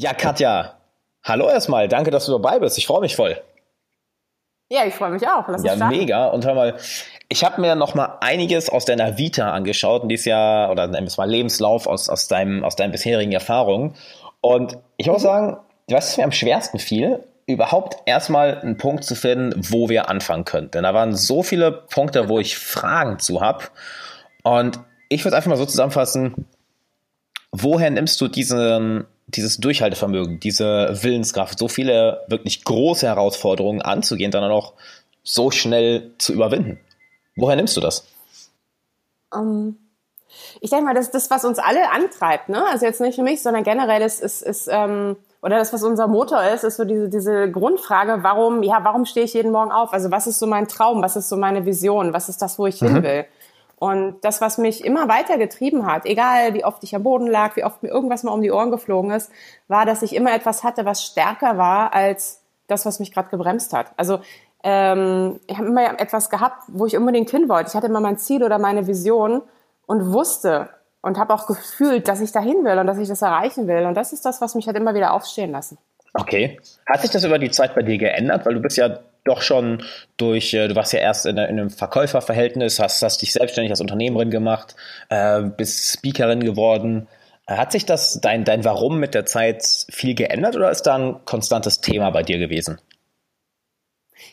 Ja, Katja, hallo erstmal. Danke, dass du dabei bist. Ich freue mich voll. Ja, ich freue mich auch. Lass ja, mega. Und hör mal, ich habe mir noch mal einiges aus deiner Vita angeschaut und dies Jahr oder nennen wir es mal Lebenslauf aus, aus, deinem, aus deinen bisherigen Erfahrungen. Und ich muss sagen, was mir am schwersten fiel, überhaupt erstmal einen Punkt zu finden, wo wir anfangen könnten. Denn da waren so viele Punkte, wo ich Fragen zu habe. Und ich würde einfach mal so zusammenfassen, woher nimmst du diesen, dieses Durchhaltevermögen, diese Willenskraft, so viele wirklich große Herausforderungen anzugehen, dann auch so schnell zu überwinden? Woher nimmst du das? Um, ähm, ich denke mal, das ist das, was uns alle antreibt. Ne? Also jetzt nicht für mich, sondern generell ist, ist, ist ähm, oder das, was unser Motor ist, ist so diese, diese Grundfrage, warum, ja, warum stehe ich jeden Morgen auf? Also was ist so mein Traum? Was ist so meine Vision? Was ist das, wo ich mhm. hin will? Und das, was mich immer weiter getrieben hat, egal wie oft ich am Boden lag, wie oft mir irgendwas mal um die Ohren geflogen ist, war, dass ich immer etwas hatte, was stärker war als das, was mich gerade gebremst hat. Also ähm, ich habe immer etwas gehabt, wo ich unbedingt hin wollte. Ich hatte immer mein Ziel oder meine Vision und wusste, und habe auch gefühlt, dass ich dahin will und dass ich das erreichen will. Und das ist das, was mich halt immer wieder aufstehen lassen. Okay. Hat sich das über die Zeit bei dir geändert? Weil du bist ja doch schon durch, äh, du warst ja erst in, einem Verkäuferverhältnis, hast, hast dich selbstständig als Unternehmerin gemacht, äh, bist Speakerin geworden. Äh, hat sich das, dein, dein Warum mit der Zeit viel geändert oder ist da ein konstantes Thema bei dir gewesen?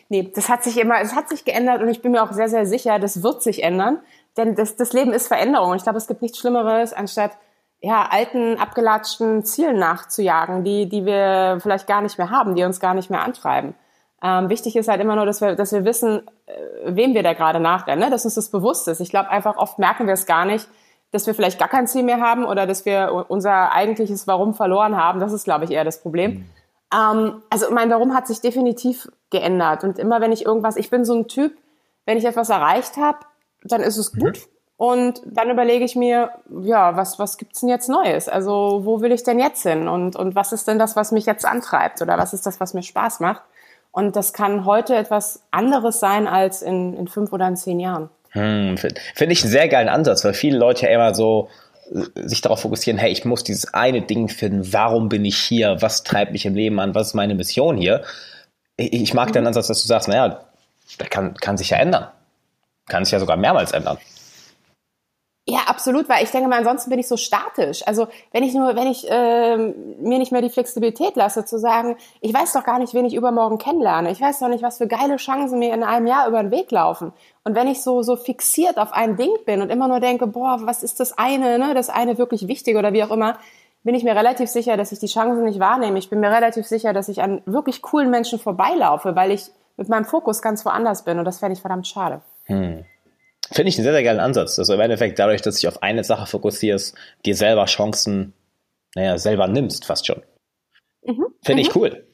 Nee, das hat sich immer, es hat sich geändert und ich bin mir auch sehr, sehr sicher, das wird sich ändern. Denn das, das Leben ist Veränderung. Ich glaube, es gibt nichts Schlimmeres, anstatt ja, alten, abgelatschten Zielen nachzujagen, die, die wir vielleicht gar nicht mehr haben, die uns gar nicht mehr antreiben. Ähm, wichtig ist halt immer nur, dass wir, dass wir wissen, äh, wem wir da gerade nachrennen, ne? dass uns das bewusst ist. Ich glaube einfach, oft merken wir es gar nicht, dass wir vielleicht gar kein Ziel mehr haben oder dass wir unser eigentliches Warum verloren haben. Das ist, glaube ich, eher das Problem. Mhm. Ähm, also mein Warum hat sich definitiv geändert. Und immer wenn ich irgendwas, ich bin so ein Typ, wenn ich etwas erreicht habe, dann ist es gut. Mhm. Und dann überlege ich mir, ja, was, was gibt's denn jetzt Neues? Also, wo will ich denn jetzt hin? Und, und was ist denn das, was mich jetzt antreibt? Oder was ist das, was mir Spaß macht? Und das kann heute etwas anderes sein als in, in fünf oder in zehn Jahren. Hm, Finde find ich einen sehr geilen Ansatz, weil viele Leute ja immer so äh, sich darauf fokussieren, hey, ich muss dieses eine Ding finden, warum bin ich hier, was treibt mich im Leben an, was ist meine Mission hier? Ich mag mhm. den Ansatz, dass du sagst, naja, das kann, kann sich ja ändern kann sich ja sogar mehrmals ändern. Ja, absolut, weil ich denke mal, ansonsten bin ich so statisch. Also wenn ich nur, wenn ich ähm, mir nicht mehr die Flexibilität lasse, zu sagen, ich weiß doch gar nicht, wen ich übermorgen kennenlerne. Ich weiß doch nicht, was für geile Chancen mir in einem Jahr über den Weg laufen. Und wenn ich so so fixiert auf ein Ding bin und immer nur denke, boah, was ist das eine, ne, das eine wirklich wichtig oder wie auch immer, bin ich mir relativ sicher, dass ich die Chancen nicht wahrnehme. Ich bin mir relativ sicher, dass ich an wirklich coolen Menschen vorbeilaufe, weil ich mit meinem Fokus ganz woanders bin und das fände ich verdammt schade. Hm. Finde ich einen sehr, sehr geilen Ansatz. Also im Endeffekt dadurch, dass du dich auf eine Sache fokussierst, dir selber Chancen, naja, selber nimmst fast schon. Mhm. Finde ich mhm. cool.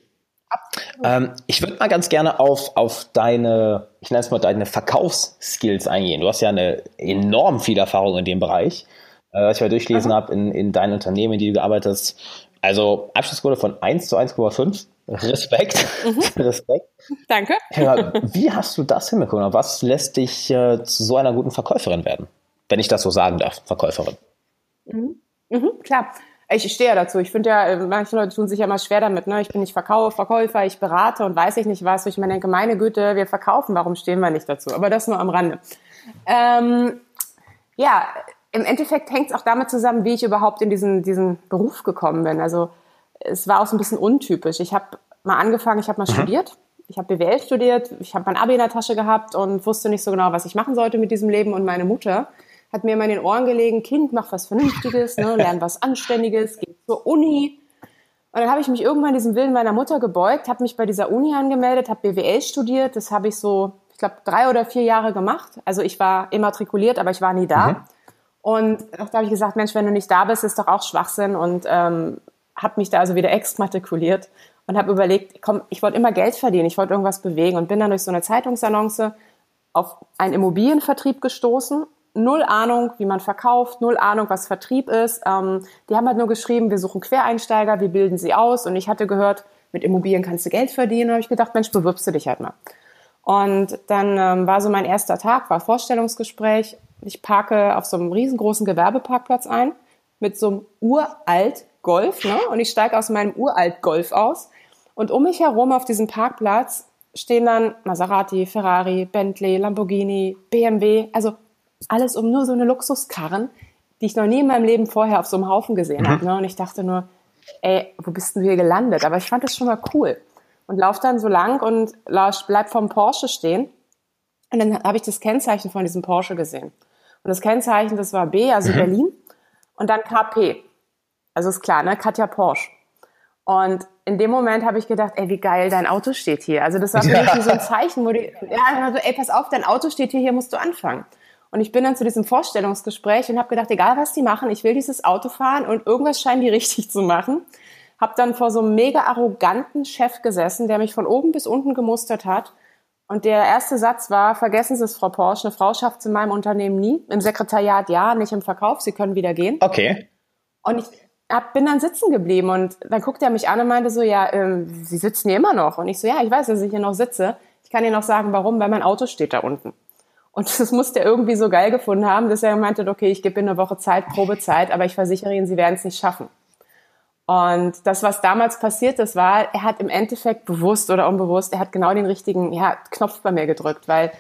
Ähm, ich würde mal ganz gerne auf, auf deine, ich nenne es mal deine Verkaufsskills eingehen. Du hast ja eine enorm viel Erfahrung in dem Bereich, äh, was ich mal durchgelesen mhm. habe in, in deinen Unternehmen, in die du gearbeitet hast. Also Abschlussquote von 1 zu 1,5. Respekt. Mhm. Respekt. Danke. Ja, wie hast du das hinbekommen? Was lässt dich äh, zu so einer guten Verkäuferin werden? Wenn ich das so sagen darf, Verkäuferin. Mhm. Mhm, klar. Ich stehe ja dazu. Ich finde ja, äh, manche Leute tun sich ja immer schwer damit. Ne? Ich bin nicht Verkauf, Verkäufer, ich berate und weiß ich nicht was. Ich mir denke, meine Güte, wir verkaufen, warum stehen wir nicht dazu? Aber das nur am Rande. Ähm, ja, im Endeffekt hängt es auch damit zusammen, wie ich überhaupt in diesen, diesen Beruf gekommen bin. Also es war auch so ein bisschen untypisch. Ich habe mal angefangen, ich habe mal mhm. studiert. Ich habe BWL studiert, ich habe mein Abi in der Tasche gehabt und wusste nicht so genau, was ich machen sollte mit diesem Leben. Und meine Mutter hat mir immer in den Ohren gelegen, Kind, mach was Vernünftiges, ne, lern was Anständiges, geh zur Uni. Und dann habe ich mich irgendwann diesem Willen meiner Mutter gebeugt, habe mich bei dieser Uni angemeldet, habe BWL studiert. Das habe ich so, ich glaube, drei oder vier Jahre gemacht. Also ich war immatrikuliert, aber ich war nie da. Mhm. Und da habe ich gesagt, Mensch, wenn du nicht da bist, ist doch auch Schwachsinn. Und ähm, habe mich da also wieder exmatrikuliert und habe überlegt, komm, ich wollte immer Geld verdienen, ich wollte irgendwas bewegen und bin dann durch so eine Zeitungsannonce auf einen Immobilienvertrieb gestoßen. Null Ahnung, wie man verkauft, null Ahnung, was Vertrieb ist. Ähm, die haben halt nur geschrieben, wir suchen Quereinsteiger, wir bilden sie aus. Und ich hatte gehört, mit Immobilien kannst du Geld verdienen. Da habe ich gedacht, Mensch, bewirbst du dich halt mal. Und dann ähm, war so mein erster Tag, war Vorstellungsgespräch. Ich parke auf so einem riesengroßen Gewerbeparkplatz ein mit so einem uralt Golf, ne? Und ich steige aus meinem uralt Golf aus. Und um mich herum auf diesem Parkplatz stehen dann Maserati, Ferrari, Bentley, Lamborghini, BMW, also alles um nur so eine Luxuskarren, die ich noch nie in meinem Leben vorher auf so einem Haufen gesehen mhm. habe. Ne? Und ich dachte nur, ey, wo bist du hier gelandet? Aber ich fand das schon mal cool. Und lauf dann so lang und bleib vom Porsche stehen. Und dann habe ich das Kennzeichen von diesem Porsche gesehen. Und das Kennzeichen, das war B, also mhm. Berlin. Und dann KP. Also ist klar, ne? Katja Porsche. Und in dem Moment habe ich gedacht, ey, wie geil, dein Auto steht hier. Also das war für mich so ein Zeichen, wo die, ja, also, ey, pass auf, dein Auto steht hier, hier musst du anfangen. Und ich bin dann zu diesem Vorstellungsgespräch und habe gedacht, egal was die machen, ich will dieses Auto fahren und irgendwas scheinen die richtig zu machen. Hab dann vor so einem mega arroganten Chef gesessen, der mich von oben bis unten gemustert hat. Und der erste Satz war, vergessen Sie es, Frau Porsche, eine Frau schafft es in meinem Unternehmen nie. Im Sekretariat ja, nicht im Verkauf, Sie können wieder gehen. Okay. Und ich hab, bin dann sitzen geblieben und dann guckte er mich an und meinte so, ja, ähm, Sie sitzen hier immer noch. Und ich so, ja, ich weiß, dass ich hier noch sitze. Ich kann Ihnen noch sagen, warum, weil mein Auto steht da unten. Und das musste er irgendwie so geil gefunden haben, dass er meinte, okay, ich gebe Ihnen eine Woche Zeit, Probezeit, aber ich versichere Ihnen, Sie werden es nicht schaffen. Und das, was damals passiert ist, war, er hat im Endeffekt bewusst oder unbewusst, er hat genau den richtigen ja, Knopf bei mir gedrückt, weil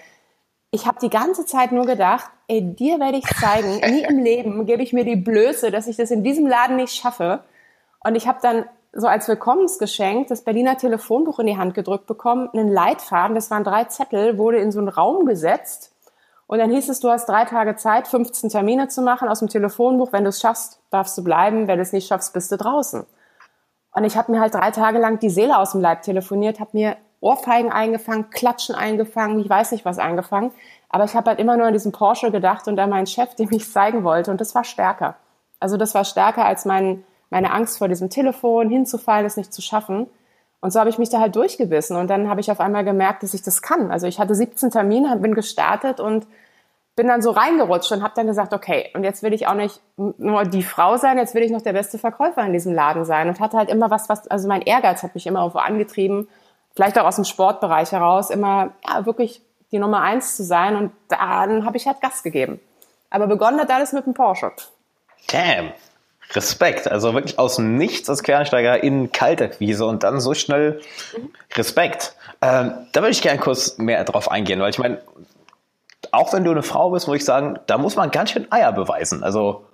ich habe die ganze Zeit nur gedacht, ey, dir werde ich zeigen, nie im Leben gebe ich mir die Blöße, dass ich das in diesem Laden nicht schaffe. Und ich habe dann so als Willkommensgeschenk das Berliner Telefonbuch in die Hand gedrückt bekommen, einen Leitfaden, das waren drei Zettel, wurde in so einen Raum gesetzt. Und dann hieß es, du hast drei Tage Zeit, 15 Termine zu machen aus dem Telefonbuch. Wenn du es schaffst, darfst du bleiben. Wenn du es nicht schaffst, bist du draußen. Und ich habe mir halt drei Tage lang die Seele aus dem Leib telefoniert, habe mir Ohrfeigen eingefangen, Klatschen eingefangen, ich weiß nicht was eingefangen. Aber ich habe halt immer nur an diesen Porsche gedacht und an meinen Chef, dem ich zeigen wollte. Und das war stärker. Also das war stärker als mein, meine Angst vor diesem Telefon, hinzufallen, es nicht zu schaffen. Und so habe ich mich da halt durchgebissen. Und dann habe ich auf einmal gemerkt, dass ich das kann. Also ich hatte 17 Termine, bin gestartet und bin dann so reingerutscht und habe dann gesagt, okay, und jetzt will ich auch nicht nur die Frau sein, jetzt will ich noch der beste Verkäufer in diesem Laden sein. Und hatte halt immer was, was, also mein Ehrgeiz hat mich immer irgendwo angetrieben, vielleicht auch aus dem Sportbereich heraus, immer ja, wirklich die Nummer eins zu sein. Und dann habe ich halt Gas gegeben. Aber begonnen hat alles mit dem Porsche. Damn. Respekt. Also wirklich aus dem Nichts als Quereinsteiger in Kaltakquise und dann so schnell Respekt. Ähm, da würde ich gerne kurz mehr drauf eingehen, weil ich meine, auch wenn du eine Frau bist, muss ich sagen, da muss man ganz schön Eier beweisen. Also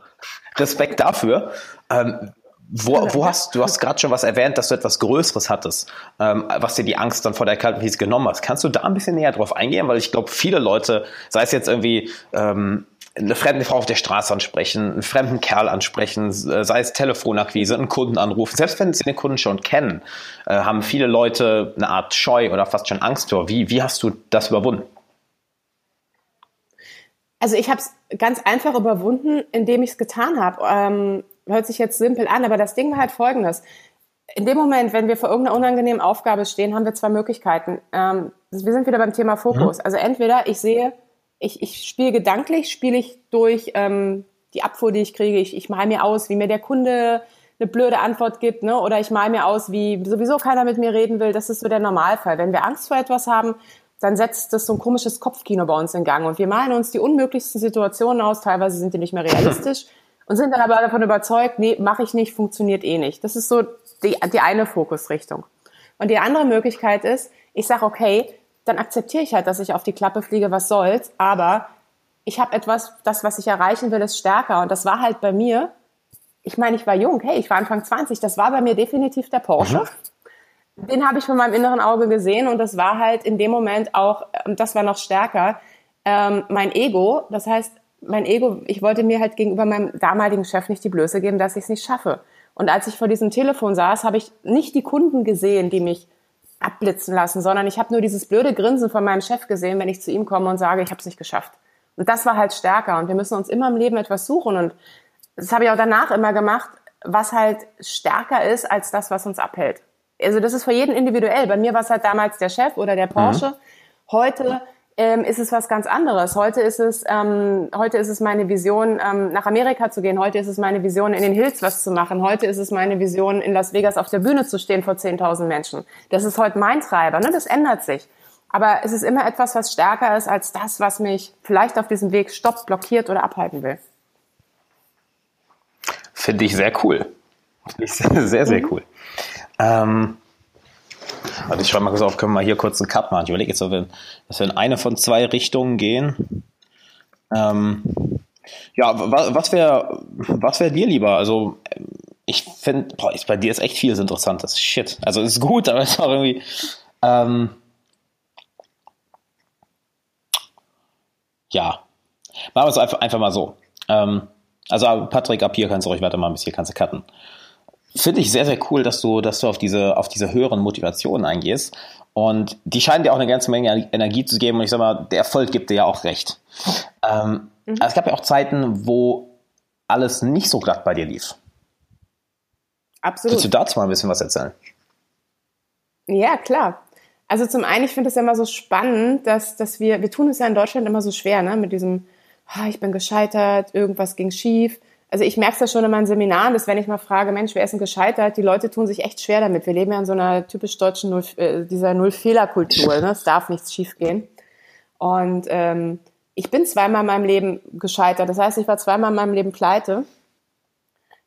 Respekt dafür. Ähm, wo, wo hast du hast gerade schon was erwähnt, dass du etwas Größeres hattest, ähm, was dir die Angst dann vor der Kaltakquise genommen hast. Kannst du da ein bisschen näher drauf eingehen? Weil ich glaube, viele Leute, sei es jetzt irgendwie ähm, eine fremde Frau auf der Straße ansprechen, einen fremden Kerl ansprechen, sei es Telefonakquise, einen Kunden anrufen. Selbst wenn sie den Kunden schon kennen, äh, haben viele Leute eine Art Scheu oder fast schon Angst vor. Wie, wie hast du das überwunden? Also ich habe es ganz einfach überwunden, indem ich es getan habe. Ähm, hört sich jetzt simpel an, aber das Ding war halt folgendes. In dem Moment, wenn wir vor irgendeiner unangenehmen Aufgabe stehen, haben wir zwei Möglichkeiten. Ähm, wir sind wieder beim Thema Fokus. Mhm. Also entweder ich sehe, ich, ich spiele gedanklich, spiele ich durch ähm, die Abfuhr, die ich kriege. Ich, ich mal mir aus, wie mir der Kunde eine blöde Antwort gibt, ne? oder ich mal mir aus, wie sowieso keiner mit mir reden will. Das ist so der Normalfall. Wenn wir Angst vor etwas haben, dann setzt das so ein komisches Kopfkino bei uns in Gang und wir malen uns die unmöglichsten Situationen aus. Teilweise sind die nicht mehr realistisch und sind dann aber davon überzeugt, nee, mache ich nicht, funktioniert eh nicht. Das ist so die, die eine Fokusrichtung. Und die andere Möglichkeit ist, ich sage, okay, dann akzeptiere ich halt, dass ich auf die Klappe fliege, was soll's, aber ich habe etwas, das, was ich erreichen will, ist stärker. Und das war halt bei mir, ich meine, ich war jung, hey, ich war Anfang 20, das war bei mir definitiv der Porsche. Mhm. Den habe ich von meinem inneren Auge gesehen und das war halt in dem Moment auch, und das war noch stärker, ähm, mein Ego. Das heißt, mein Ego, ich wollte mir halt gegenüber meinem damaligen Chef nicht die Blöße geben, dass ich es nicht schaffe. Und als ich vor diesem Telefon saß, habe ich nicht die Kunden gesehen, die mich abblitzen lassen, sondern ich habe nur dieses blöde Grinsen von meinem Chef gesehen, wenn ich zu ihm komme und sage, ich habe es nicht geschafft. Und das war halt stärker. Und wir müssen uns immer im Leben etwas suchen. Und das habe ich auch danach immer gemacht, was halt stärker ist als das, was uns abhält. Also das ist für jeden individuell. Bei mir war es halt damals der Chef oder der Porsche. Mhm. Heute ähm, ist es was ganz anderes. Heute ist es, ähm, heute ist es meine Vision, ähm, nach Amerika zu gehen. Heute ist es meine Vision, in den Hills was zu machen. Heute ist es meine Vision, in Las Vegas auf der Bühne zu stehen vor 10.000 Menschen. Das ist heute mein Treiber. Ne? Das ändert sich. Aber es ist immer etwas, was stärker ist als das, was mich vielleicht auf diesem Weg stoppt, blockiert oder abhalten will. Finde ich sehr cool. Finde ich sehr, sehr, sehr cool. Ähm, also ich schreibe mal kurz auf, können wir mal hier kurz einen Cut machen. Ich überlege jetzt, ob wir, dass wir in eine von zwei Richtungen gehen. Ähm, ja, was wäre was wär dir lieber? Also ich finde, bei dir ist echt vieles Interessantes. Shit. Also ist gut, aber es ist auch irgendwie. Ähm, ja. Machen wir es einfach, einfach mal so. Ähm, also Patrick, ab hier kannst du ruhig weiter mal bis hier kannst du cutten. Finde ich sehr, sehr cool, dass du, dass du auf diese, auf diese höheren Motivationen eingehst. Und die scheinen dir auch eine ganze Menge Energie zu geben. Und ich sag mal, der Erfolg gibt dir ja auch recht. Ähm, mhm. Es gab ja auch Zeiten, wo alles nicht so glatt bei dir lief. Absolut. Willst du dazu mal ein bisschen was erzählen? Ja, klar. Also zum einen, ich finde es ja immer so spannend, dass, dass wir, wir tun es ja in Deutschland immer so schwer, ne, mit diesem, oh, ich bin gescheitert, irgendwas ging schief. Also ich merke es ja schon in meinen Seminaren, dass wenn ich mal frage, Mensch, wer ist denn gescheitert? Die Leute tun sich echt schwer damit. Wir leben ja in so einer typisch deutschen Null, äh, dieser Null-Fehler-Kultur. Ne? Es darf nichts schiefgehen. Und ähm, ich bin zweimal in meinem Leben gescheitert. Das heißt, ich war zweimal in meinem Leben pleite.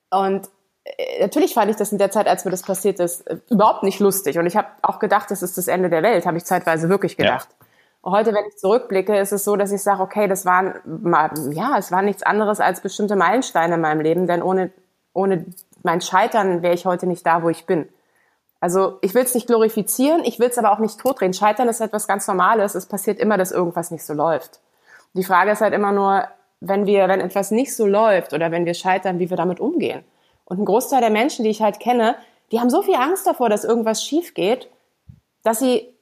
Und äh, natürlich fand ich das in der Zeit, als mir das passiert ist, äh, überhaupt nicht lustig. Und ich habe auch gedacht, das ist das Ende der Welt, habe ich zeitweise wirklich gedacht. Ja. Heute, wenn ich zurückblicke, ist es so, dass ich sage, okay, das waren, ja, es war nichts anderes als bestimmte Meilensteine in meinem Leben, denn ohne, ohne mein Scheitern wäre ich heute nicht da, wo ich bin. Also ich will es nicht glorifizieren, ich will es aber auch nicht totdrehen. Scheitern ist etwas ganz Normales. Es passiert immer, dass irgendwas nicht so läuft. Die Frage ist halt immer nur, wenn wir, wenn etwas nicht so läuft oder wenn wir scheitern, wie wir damit umgehen. Und ein Großteil der Menschen, die ich halt kenne, die haben so viel Angst davor, dass irgendwas schief geht, dass sie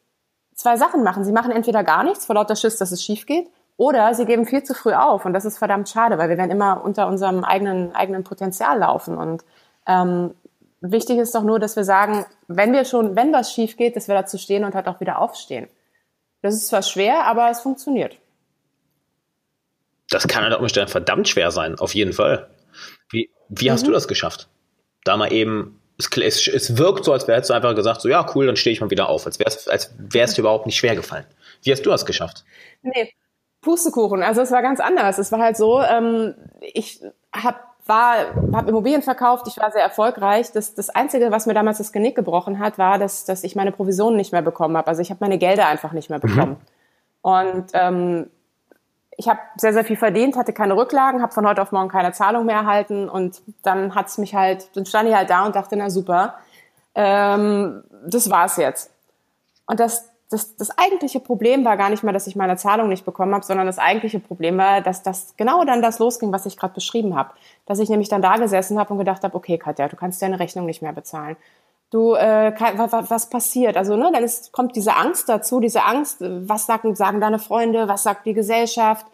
zwei Sachen machen. Sie machen entweder gar nichts vor lauter Schiss, dass es schief geht, oder sie geben viel zu früh auf. Und das ist verdammt schade, weil wir werden immer unter unserem eigenen, eigenen Potenzial laufen. Und ähm, wichtig ist doch nur, dass wir sagen, wenn wir schon, wenn was schief geht, dass wir dazu stehen und halt auch wieder aufstehen. Das ist zwar schwer, aber es funktioniert. Das kann halt auch verdammt schwer sein, auf jeden Fall. Wie, wie hast mhm. du das geschafft? Da mal eben, es, es, wirkt so, als wärst du einfach gesagt, so ja, cool, dann stehe ich mal wieder auf, als wär's, als wär's dir überhaupt nicht schwer gefallen. Wie hast du das geschafft? Nee, Pustekuchen. Also es war ganz anders. Es war halt so, ähm, ich habe war, habe Immobilien verkauft, ich war sehr erfolgreich. Das, das Einzige, was mir damals das Genick gebrochen hat, war, dass, dass ich meine Provisionen nicht mehr bekommen habe. Also ich habe meine Gelder einfach nicht mehr mhm. bekommen. Mhm. Und ähm, ich habe sehr, sehr viel verdient, hatte keine Rücklagen, habe von heute auf morgen keine Zahlung mehr erhalten und dann hat's mich halt, dann stand ich halt da und dachte, na super, ähm, das war's jetzt. Und das, das, das eigentliche Problem war gar nicht mal, dass ich meine Zahlung nicht bekommen habe, sondern das eigentliche Problem war, dass das genau dann das losging, was ich gerade beschrieben habe. Dass ich nämlich dann da gesessen habe und gedacht habe, okay, Katja, du kannst deine Rechnung nicht mehr bezahlen du, äh, was passiert? Also, ne, dann ist, kommt diese Angst dazu, diese Angst, was sagen, sagen deine Freunde, was sagt die Gesellschaft?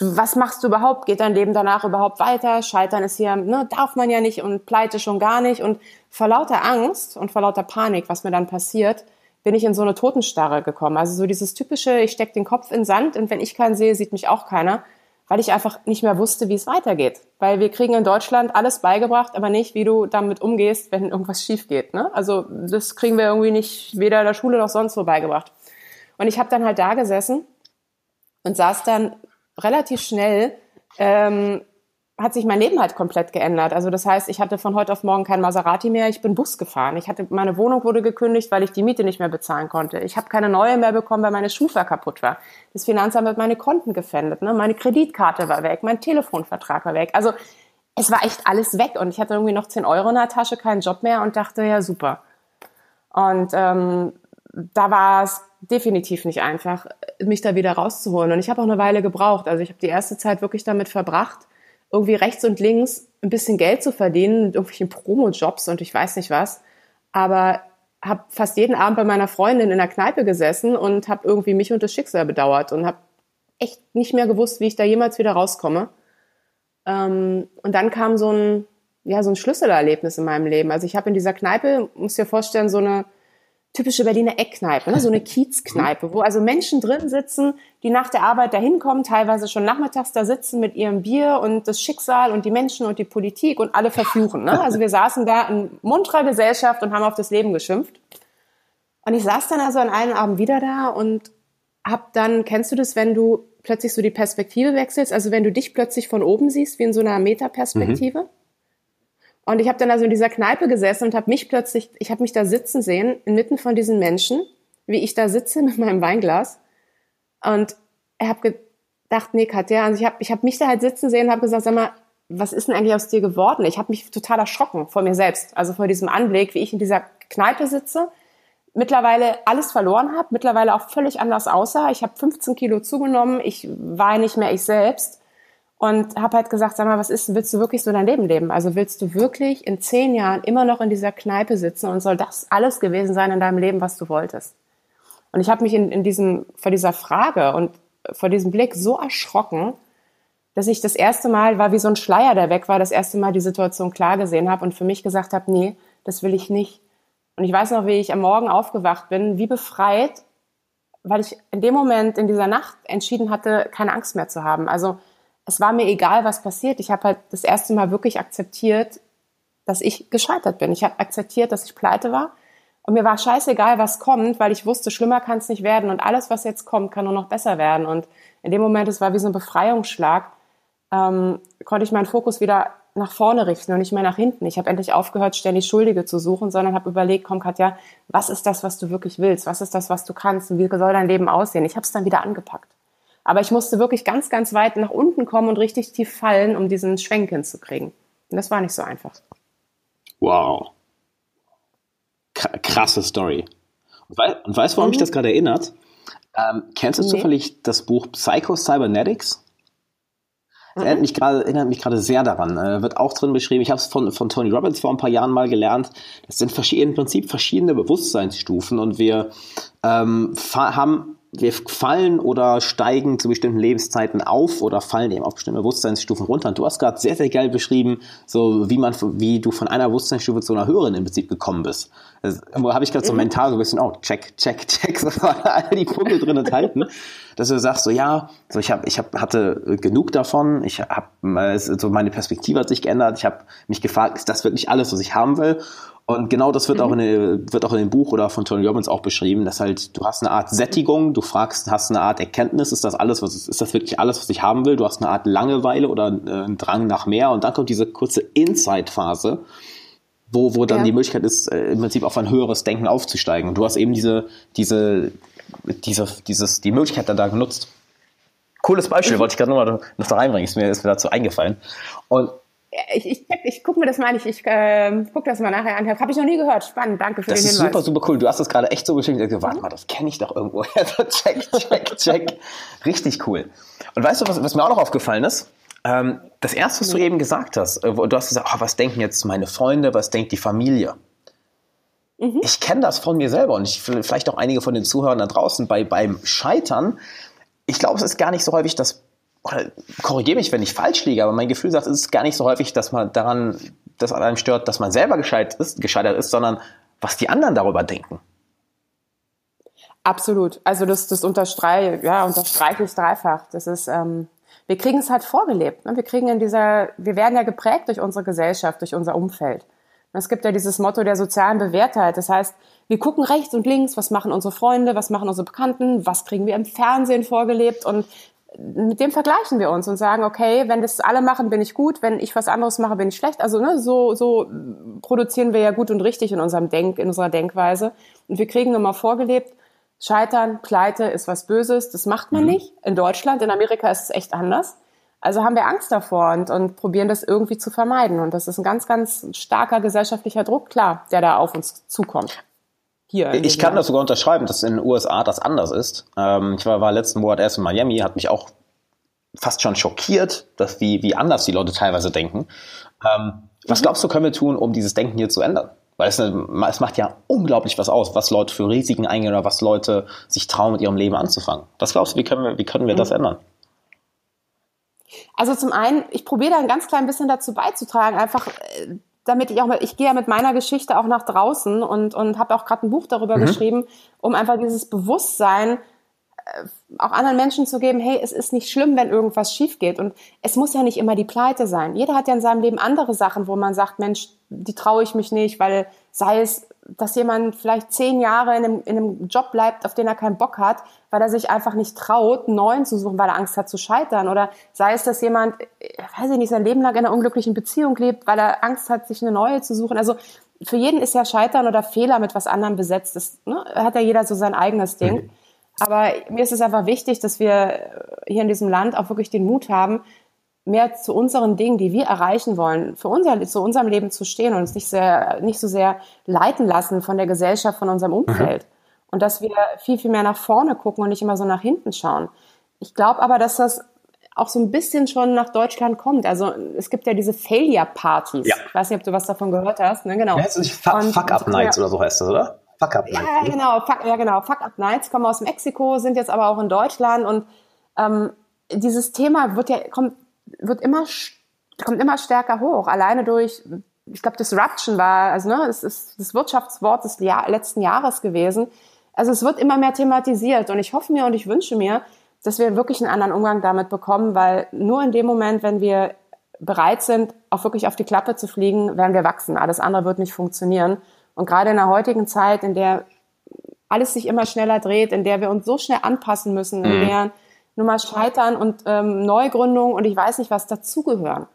Was machst du überhaupt? Geht dein Leben danach überhaupt weiter? Scheitern ist hier, ne, darf man ja nicht und pleite schon gar nicht. Und vor lauter Angst und vor lauter Panik, was mir dann passiert, bin ich in so eine Totenstarre gekommen. Also so dieses typische, ich steck den Kopf in Sand und wenn ich keinen sehe, sieht mich auch keiner weil ich einfach nicht mehr wusste, wie es weitergeht. Weil wir kriegen in Deutschland alles beigebracht, aber nicht, wie du damit umgehst, wenn irgendwas schief geht. Ne? Also das kriegen wir irgendwie nicht weder in der Schule noch sonst wo beigebracht. Und ich habe dann halt da gesessen und saß dann relativ schnell ähm, hat sich mein Leben halt komplett geändert. Also das heißt, ich hatte von heute auf morgen kein Maserati mehr, ich bin Bus gefahren. Ich hatte meine Wohnung wurde gekündigt, weil ich die Miete nicht mehr bezahlen konnte. Ich habe keine neue mehr bekommen, weil meine Schufa kaputt war. Das Finanzamt hat meine Konten gefändet, ne? Meine Kreditkarte war weg, mein Telefonvertrag war weg. Also es war echt alles weg und ich hatte irgendwie noch 10 Euro in der Tasche, keinen Job mehr und dachte, ja super. Und ähm, da war es definitiv nicht einfach, mich da wieder rauszuholen. Und ich habe auch eine Weile gebraucht. Also ich habe die erste Zeit wirklich damit verbracht, irgendwie rechts und links ein bisschen Geld zu verdienen mit irgendwelchen Promo-Jobs und ich weiß nicht was. Aber habe fast jeden Abend bei meiner Freundin in der Kneipe gesessen und habe irgendwie mich und das Schicksal bedauert und habe echt nicht mehr gewusst, wie ich da jemals wieder rauskomme. Ähm, und dann kam so ein, ja, so ein Schlüsselerlebnis in meinem Leben. Also ich habe in dieser Kneipe, muss dir vorstellen, so eine typische Berliner Eckkneipe, ne? so eine Kiezkneipe, wo also Menschen drin sitzen, die nach der Arbeit dahin kommen, teilweise schon nachmittags da sitzen mit ihrem Bier und das Schicksal und die Menschen und die Politik und alle verfluchen. Ne? Also wir saßen da in munterer Gesellschaft und haben auf das Leben geschimpft. Und ich saß dann also an einem Abend wieder da und hab dann, kennst du das, wenn du plötzlich so die Perspektive wechselst, also wenn du dich plötzlich von oben siehst, wie in so einer Metaperspektive? Mhm. Und ich habe dann also in dieser Kneipe gesessen und habe mich plötzlich, ich habe mich da sitzen sehen, inmitten von diesen Menschen, wie ich da sitze mit meinem Weinglas. Und ich habe gedacht, nee, Katja, also ich habe ich hab mich da halt sitzen sehen und habe gesagt, sag mal, was ist denn eigentlich aus dir geworden? Ich habe mich total erschrocken vor mir selbst, also vor diesem Anblick, wie ich in dieser Kneipe sitze, mittlerweile alles verloren habe, mittlerweile auch völlig anders aussah. Ich habe 15 Kilo zugenommen, ich war nicht mehr ich selbst und habe halt gesagt, sag mal, was ist, willst du wirklich so dein Leben leben? Also willst du wirklich in zehn Jahren immer noch in dieser Kneipe sitzen und soll das alles gewesen sein in deinem Leben, was du wolltest? Und ich habe mich in, in diesem, vor dieser Frage und vor diesem Blick so erschrocken, dass ich das erste Mal war wie so ein Schleier, der weg war, das erste Mal die Situation klar gesehen habe und für mich gesagt habe, nee, das will ich nicht. Und ich weiß noch, wie ich am Morgen aufgewacht bin, wie befreit, weil ich in dem Moment, in dieser Nacht entschieden hatte, keine Angst mehr zu haben. Also es war mir egal, was passiert. Ich habe halt das erste Mal wirklich akzeptiert, dass ich gescheitert bin. Ich habe akzeptiert, dass ich pleite war. Und mir war scheißegal, was kommt, weil ich wusste, schlimmer kann es nicht werden. Und alles, was jetzt kommt, kann nur noch besser werden. Und in dem Moment, es war wie so ein Befreiungsschlag, ähm, konnte ich meinen Fokus wieder nach vorne richten und nicht mehr nach hinten. Ich habe endlich aufgehört, ständig Schuldige zu suchen, sondern habe überlegt, komm Katja, was ist das, was du wirklich willst? Was ist das, was du kannst? Und wie soll dein Leben aussehen? Ich habe es dann wieder angepackt. Aber ich musste wirklich ganz, ganz weit nach unten kommen und richtig tief fallen, um diesen Schwenk hinzukriegen. Und das war nicht so einfach. Wow. Krasse Story. Und, weißt du, warum mhm. mich das gerade erinnert? Ähm, kennst du nee. zufällig das Buch Psycho Cybernetics? Das erinnert mich gerade, erinnert mich gerade sehr daran. Äh, wird auch drin beschrieben. Ich habe es von, von Tony Robbins vor ein paar Jahren mal gelernt. Das sind im Prinzip verschiedene Bewusstseinsstufen und wir ähm, haben wir fallen oder steigen zu bestimmten Lebenszeiten auf oder fallen eben auf bestimmte Bewusstseinsstufen runter. Und du hast gerade sehr, sehr geil beschrieben, so wie man, wie du von einer Bewusstseinsstufe zu einer höheren im Prinzip gekommen bist. Das habe ich gerade so mhm. mental so ein bisschen, oh, check, check, check, so all die Punkte drin enthalten, dass du sagst, so ja, so ich habe, ich hab, hatte genug davon, ich habe, so meine Perspektive hat sich geändert, ich habe mich gefragt, ist das wirklich alles, was ich haben will? Und genau das wird, mhm. auch in, wird auch in dem Buch oder von Tony Robbins auch beschrieben, dass halt du hast eine Art Sättigung, du fragst, hast eine Art Erkenntnis, ist das alles, was ist das wirklich alles, was ich haben will? Du hast eine Art Langeweile oder äh, einen Drang nach mehr und dann kommt diese kurze Insight-Phase, wo, wo dann ja. die Möglichkeit ist, äh, im Prinzip auf ein höheres Denken aufzusteigen. Und du hast eben diese, diese, diese, dieses, die Möglichkeit dann da genutzt. Cooles Beispiel, wollte ich gerade noch, noch da reinbringen, ist mir, ist mir dazu eingefallen. Und ich, ich, ich gucke mir das mal nicht, ich äh, gucke das mal nachher an. Habe ich noch nie gehört. Spannend, danke für das den Hinweis. Das ist super, super cool. Du hast das gerade echt so beschrieben. Ich dachte, warte mal, das kenne ich doch irgendwo. check, check, check. Richtig cool. Und weißt du, was, was mir auch noch aufgefallen ist? Ähm, das erste, was du eben gesagt hast, äh, du hast gesagt, oh, was denken jetzt meine Freunde, was denkt die Familie? Mhm. Ich kenne das von mir selber und ich, vielleicht auch einige von den Zuhörern da draußen bei, beim Scheitern. Ich glaube, es ist gar nicht so häufig das korrigiere mich, wenn ich falsch liege, aber mein Gefühl sagt, es ist gar nicht so häufig, dass man daran, dass an einem stört, dass man selber gescheitert ist, gescheitert ist, sondern was die anderen darüber denken. Absolut. Also das, das unterstreiche, ja, unterstreiche ich dreifach. Das ist, ähm, wir kriegen es halt vorgelebt. Ne? Wir kriegen in dieser, wir werden ja geprägt durch unsere Gesellschaft, durch unser Umfeld. Es gibt ja dieses Motto der sozialen Bewährtheit. Das heißt, wir gucken rechts und links, was machen unsere Freunde, was machen unsere Bekannten, was kriegen wir im Fernsehen vorgelebt und mit dem vergleichen wir uns und sagen, okay, wenn das alle machen, bin ich gut, wenn ich was anderes mache, bin ich schlecht. Also ne, so, so produzieren wir ja gut und richtig in unserem Denk, in unserer Denkweise. Und wir kriegen immer vorgelebt, Scheitern, Pleite ist was Böses, das macht man mhm. nicht. In Deutschland, in Amerika ist es echt anders. Also haben wir Angst davor und, und probieren das irgendwie zu vermeiden. Und das ist ein ganz, ganz starker gesellschaftlicher Druck, klar, der da auf uns zukommt hier. Ich kann das sogar unterschreiben, dass in den USA das anders ist. Ähm, ich war, war letzten Monat erst in Miami, hat mich auch fast schon schockiert, dass wie, wie anders die Leute teilweise denken. Ähm, was mhm. glaubst du, können wir tun, um dieses Denken hier zu ändern? Weil es, es macht ja unglaublich was aus, was Leute für Risiken eingehen oder was Leute sich trauen, mit ihrem Leben anzufangen. Was glaubst du, wie können wir, wie können wir mhm. das ändern? Also zum einen, ich probiere da ein ganz klein bisschen dazu beizutragen, einfach äh, damit ich auch mal, ich gehe ja mit meiner Geschichte auch nach draußen und, und habe auch gerade ein Buch darüber mhm. geschrieben, um einfach dieses Bewusstsein äh, auch anderen Menschen zu geben, hey, es ist nicht schlimm, wenn irgendwas schief geht. Und es muss ja nicht immer die Pleite sein. Jeder hat ja in seinem Leben andere Sachen, wo man sagt, Mensch, die traue ich mich nicht, weil sei es dass jemand vielleicht zehn Jahre in einem, in einem Job bleibt, auf den er keinen Bock hat, weil er sich einfach nicht traut, einen neuen zu suchen, weil er Angst hat zu scheitern. Oder sei es, dass jemand, weiß ich nicht, sein Leben lang in einer unglücklichen Beziehung lebt, weil er Angst hat, sich eine neue zu suchen. Also für jeden ist ja Scheitern oder Fehler mit was anderem besetzt. Das ne, hat ja jeder so sein eigenes Ding. Mhm. Aber mir ist es einfach wichtig, dass wir hier in diesem Land auch wirklich den Mut haben, mehr zu unseren Dingen, die wir erreichen wollen, für unser, zu unserem Leben zu stehen und uns nicht sehr, nicht so sehr leiten lassen von der Gesellschaft, von unserem Umfeld. Mhm. Und dass wir viel, viel mehr nach vorne gucken und nicht immer so nach hinten schauen. Ich glaube aber, dass das auch so ein bisschen schon nach Deutschland kommt. Also es gibt ja diese Failure-Partys. Ja. Ich weiß nicht, ob du was davon gehört hast. Ne? Genau. Ja, heißt nicht Fuck, Fuck Up Nights oder so heißt das, oder? Fuck Up Nights. Ja, ne? genau. Fuck, ja, genau. Fuck Up Nights kommen aus Mexiko, sind jetzt aber auch in Deutschland und ähm, dieses Thema wird ja kommt wird immer, kommt immer stärker hoch. Alleine durch, ich glaube, Disruption war, also ne, das ist das Wirtschaftswort des Jahr, letzten Jahres gewesen. Also es wird immer mehr thematisiert und ich hoffe mir und ich wünsche mir, dass wir wirklich einen anderen Umgang damit bekommen, weil nur in dem Moment, wenn wir bereit sind, auch wirklich auf die Klappe zu fliegen, werden wir wachsen. Alles andere wird nicht funktionieren. Und gerade in der heutigen Zeit, in der alles sich immer schneller dreht, in der wir uns so schnell anpassen müssen, in mhm. Der Nummer Scheitern und ähm, Neugründung und ich weiß nicht, was dazugehören.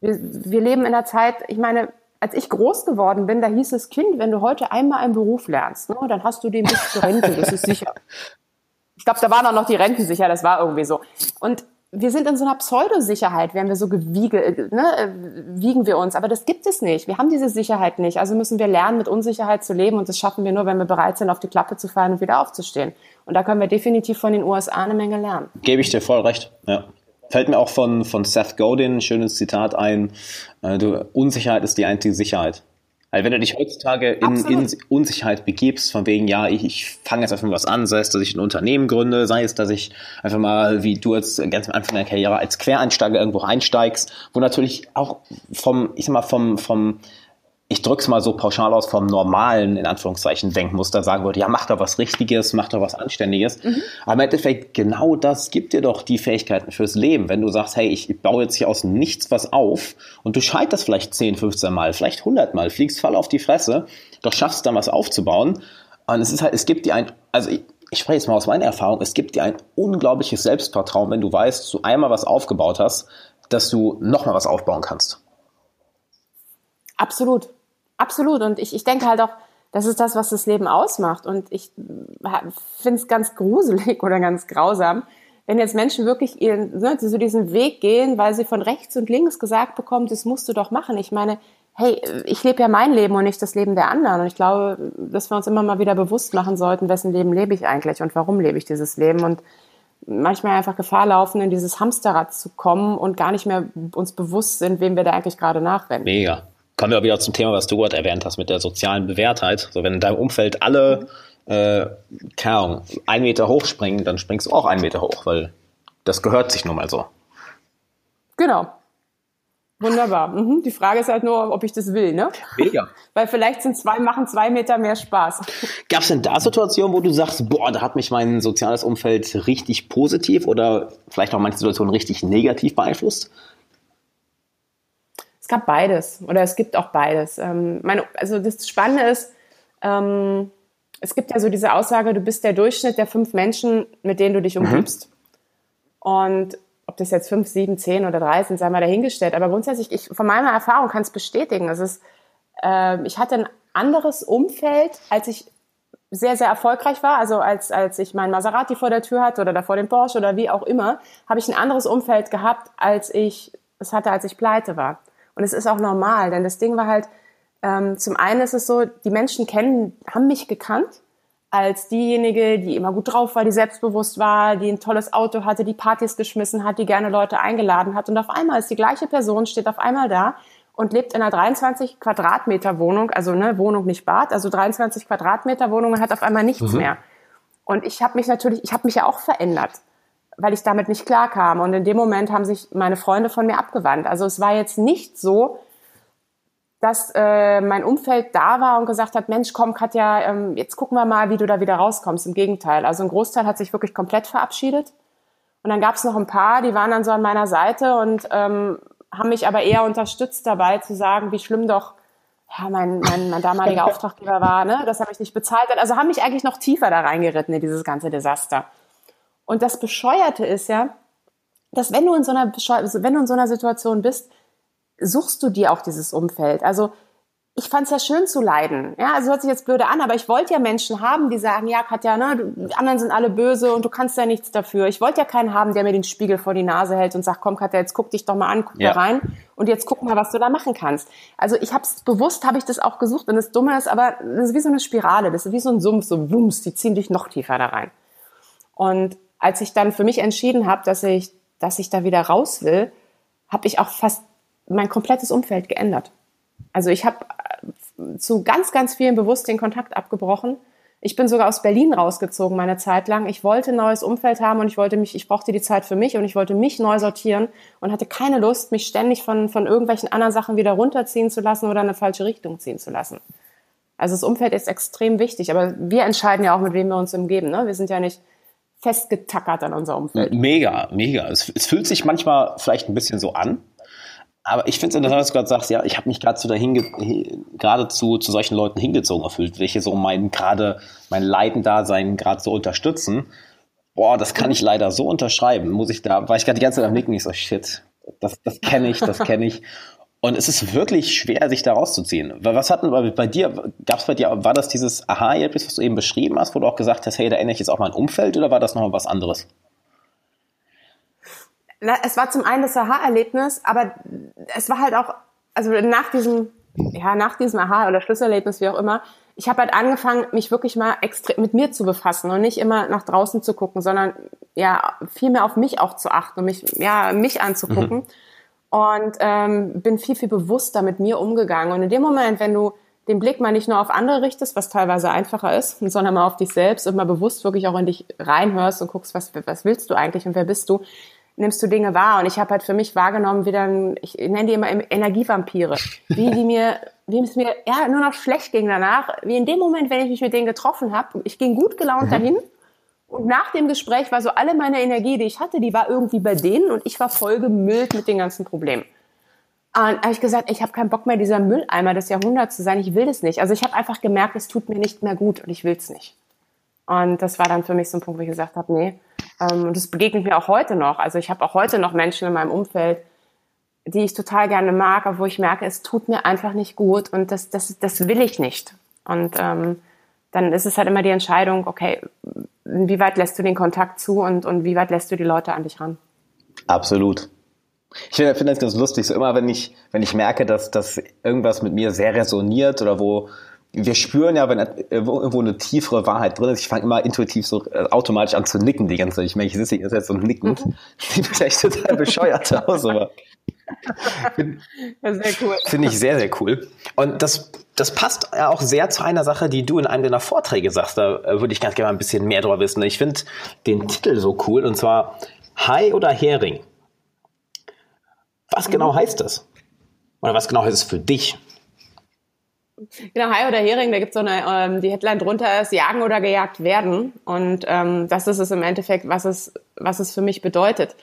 Wir, wir leben in einer Zeit, ich meine, als ich groß geworden bin, da hieß es, Kind, wenn du heute einmal einen Beruf lernst, ne, dann hast du den bis zur Rente, das ist sicher. Ich glaube, da waren auch noch die Renten sicher, das war irgendwie so. Und wir sind in so einer Pseudosicherheit, werden wir so gewiegelt, ne, äh, wiegen wir uns. Aber das gibt es nicht. Wir haben diese Sicherheit nicht. Also müssen wir lernen, mit Unsicherheit zu leben. Und das schaffen wir nur, wenn wir bereit sind, auf die Klappe zu fallen und wieder aufzustehen. Und da können wir definitiv von den USA eine Menge lernen. Gebe ich dir voll recht. Ja. Fällt mir auch von, von Seth Godin ein schönes Zitat ein. Äh, du, Unsicherheit ist die einzige Sicherheit. Also wenn du dich heutzutage in, in Unsicherheit begibst, von wegen, ja, ich, ich fange jetzt einfach mal was an, sei es, dass ich ein Unternehmen gründe, sei es, dass ich einfach mal, wie du jetzt ganz am Anfang der Karriere als Quereinsteiger irgendwo einsteigst, wo natürlich auch vom, ich sag mal, vom, vom ich drück's mal so pauschal aus, vom normalen, in Anführungszeichen, Denkmuster sagen würde, ja, mach doch was Richtiges, mach doch was Anständiges. Mhm. Aber im Endeffekt, genau das gibt dir doch die Fähigkeiten fürs Leben. Wenn du sagst, hey, ich baue jetzt hier aus nichts was auf und du scheiterst vielleicht 10, 15 Mal, vielleicht 100 Mal, fliegst voll auf die Fresse, doch schaffst dann was aufzubauen. Und es ist halt, es gibt dir ein, also ich, ich spreche jetzt mal aus meiner Erfahrung, es gibt dir ein unglaubliches Selbstvertrauen, wenn du weißt, dass du einmal was aufgebaut hast, dass du nochmal was aufbauen kannst. Absolut. Absolut. Und ich, ich denke halt auch, das ist das, was das Leben ausmacht. Und ich finde es ganz gruselig oder ganz grausam, wenn jetzt Menschen wirklich ihren, ne, so diesen Weg gehen, weil sie von rechts und links gesagt bekommen, das musst du doch machen. Ich meine, hey, ich lebe ja mein Leben und nicht das Leben der anderen. Und ich glaube, dass wir uns immer mal wieder bewusst machen sollten, wessen Leben lebe ich eigentlich und warum lebe ich dieses Leben. Und manchmal einfach Gefahr laufen, in dieses Hamsterrad zu kommen und gar nicht mehr uns bewusst sind, wem wir da eigentlich gerade nachrennen. Mega kommen wir wieder zum Thema, was du gerade erwähnt hast mit der sozialen Bewährtheit. So, wenn in deinem Umfeld alle, äh, keine Ahnung, einen Meter hoch springen, dann springst du auch einen Meter hoch, weil das gehört sich nun mal so. Genau. Wunderbar. Mhm. Die Frage ist halt nur, ob ich das will, ne? Mega. Weil vielleicht sind zwei, machen zwei Meter mehr Spaß. Gab es denn da Situationen, wo du sagst, boah, da hat mich mein soziales Umfeld richtig positiv oder vielleicht auch manche Situationen richtig negativ beeinflusst? Gab beides oder es gibt auch beides. Ähm, meine, also das Spannende ist, ähm, es gibt ja so diese Aussage, du bist der Durchschnitt der fünf Menschen, mit denen du dich mhm. umgibst. Mhm. Und ob das jetzt fünf, sieben, zehn oder drei sind, sei mal dahingestellt. Aber grundsätzlich, ich von meiner Erfahrung kann es bestätigen. Es ist, äh, ich hatte ein anderes Umfeld, als ich sehr, sehr erfolgreich war. Also als, als ich meinen Maserati vor der Tür hatte oder davor den Porsche oder wie auch immer, habe ich ein anderes Umfeld gehabt, als ich es hatte, als ich pleite war. Und es ist auch normal, denn das Ding war halt, ähm, zum einen ist es so, die Menschen kennen, haben mich gekannt als diejenige, die immer gut drauf war, die selbstbewusst war, die ein tolles Auto hatte, die Partys geschmissen hat, die gerne Leute eingeladen hat. Und auf einmal ist die gleiche Person, steht auf einmal da und lebt in einer 23 Quadratmeter Wohnung, also ne, Wohnung nicht Bad, also 23 Quadratmeter Wohnung und hat auf einmal nichts mhm. mehr. Und ich habe mich natürlich, ich habe mich ja auch verändert weil ich damit nicht klarkam. Und in dem Moment haben sich meine Freunde von mir abgewandt. Also es war jetzt nicht so, dass äh, mein Umfeld da war und gesagt hat, Mensch, komm Katja, ähm, jetzt gucken wir mal, wie du da wieder rauskommst. Im Gegenteil. Also ein Großteil hat sich wirklich komplett verabschiedet. Und dann gab es noch ein paar, die waren dann so an meiner Seite und ähm, haben mich aber eher unterstützt dabei zu sagen, wie schlimm doch ja, mein, mein, mein damaliger Auftraggeber war, ne, das habe ich nicht bezahlt. Also haben mich eigentlich noch tiefer da reingeritten in dieses ganze Desaster. Und das Bescheuerte ist ja, dass wenn du in so einer, wenn du in so einer Situation bist, suchst du dir auch dieses Umfeld. Also ich fand es ja schön zu leiden. Ja, also hört sich jetzt blöde an, aber ich wollte ja Menschen haben, die sagen, ja, Katja, ne, die anderen sind alle böse und du kannst ja nichts dafür. Ich wollte ja keinen haben, der mir den Spiegel vor die Nase hält und sagt, komm Katja, jetzt guck dich doch mal an, guck ja. da rein und jetzt guck mal, was du da machen kannst. Also ich habe es bewusst, habe ich das auch gesucht und das Dumme ist, aber das ist wie so eine Spirale, das ist wie so ein Sumpf, so wumms, die ziehen dich noch tiefer da rein. Und als ich dann für mich entschieden habe, dass ich, dass ich da wieder raus will, habe ich auch fast mein komplettes Umfeld geändert. Also ich habe zu ganz, ganz vielen bewusst den Kontakt abgebrochen. Ich bin sogar aus Berlin rausgezogen meine Zeit lang. Ich wollte ein neues Umfeld haben und ich wollte mich, ich brauchte die Zeit für mich und ich wollte mich neu sortieren und hatte keine Lust, mich ständig von, von irgendwelchen anderen Sachen wieder runterziehen zu lassen oder in eine falsche Richtung ziehen zu lassen. Also das Umfeld ist extrem wichtig, aber wir entscheiden ja auch, mit wem wir uns umgeben. Ne? Wir sind ja nicht festgetackert an unser Umfeld. Mega, mega. Es, es fühlt sich manchmal vielleicht ein bisschen so an, aber ich finde es interessant, dass du gerade sagst, ja, ich habe mich gerade zu dahin geradezu zu solchen Leuten hingezogen erfüllt, welche so mein gerade mein Leidendasein gerade so unterstützen. Boah, das kann ich leider so unterschreiben. Muss ich da, war ich gerade die ganze Zeit am Nicken, ich so, shit, das, das kenne ich, das kenne ich. Und es ist wirklich schwer, sich da rauszuziehen. Was hatten bei, bei dir, gab es bei dir, war das dieses Aha-Erlebnis, was du eben beschrieben hast, wo du auch gesagt hast, hey, da ändere ich jetzt auch mein Umfeld oder war das nochmal was anderes? Na, es war zum einen das Aha-Erlebnis, aber es war halt auch, also nach diesem, ja, nach diesem Aha- oder Schlüsselerlebnis, wie auch immer, ich habe halt angefangen, mich wirklich mal extrem mit mir zu befassen und nicht immer nach draußen zu gucken, sondern ja, viel mehr auf mich auch zu achten und mich, ja, mich anzugucken. Mhm. Und ähm, bin viel, viel bewusster mit mir umgegangen. Und in dem Moment, wenn du den Blick mal nicht nur auf andere richtest, was teilweise einfacher ist, sondern mal auf dich selbst und mal bewusst wirklich auch in dich reinhörst und guckst, was, was willst du eigentlich und wer bist du, nimmst du Dinge wahr. Und ich habe halt für mich wahrgenommen, wie dann, ich nenne die immer Energievampire, wie die mir, wie es mir ja nur noch schlecht ging danach, wie in dem Moment, wenn ich mich mit denen getroffen habe, ich ging gut gelaunt mhm. dahin. Und nach dem Gespräch war so alle meine Energie, die ich hatte, die war irgendwie bei denen und ich war voll gemüllt mit den ganzen Problemen. Und habe ich gesagt, ich habe keinen Bock mehr, dieser Mülleimer des Jahrhunderts zu sein. Ich will das nicht. Also ich habe einfach gemerkt, es tut mir nicht mehr gut und ich will es nicht. Und das war dann für mich so ein Punkt, wo ich gesagt habe, nee, ähm, und das begegnet mir auch heute noch. Also ich habe auch heute noch Menschen in meinem Umfeld, die ich total gerne mag, aber wo ich merke, es tut mir einfach nicht gut und das, das, das will ich nicht. Und ähm, dann ist es halt immer die Entscheidung, okay, wie weit lässt du den Kontakt zu und, und wie weit lässt du die Leute an dich ran? Absolut. Ich finde, finde das ganz lustig, so immer wenn ich, wenn ich merke, dass, dass irgendwas mit mir sehr resoniert oder wo, wir spüren ja, wenn irgendwo eine tiefere Wahrheit drin ist, ich fange immer intuitiv so äh, automatisch an zu nicken die ganze Zeit. Ich merke, ich sitze jetzt so nickend. Mhm. Sieht echt total bescheuert aus, aber. Cool. Finde ich sehr, sehr cool. Und das, das passt ja auch sehr zu einer Sache, die du in einem deiner Vorträge sagst. Da äh, würde ich ganz gerne mal ein bisschen mehr drüber wissen. Ich finde den Titel so cool und zwar Hai oder Hering. Was genau mhm. heißt das? Oder was genau heißt es für dich? Genau, Hai oder Hering, da gibt es so eine, ähm, die Headline drunter ist, jagen oder gejagt werden. Und ähm, das ist es im Endeffekt, was es, was es für mich bedeutet.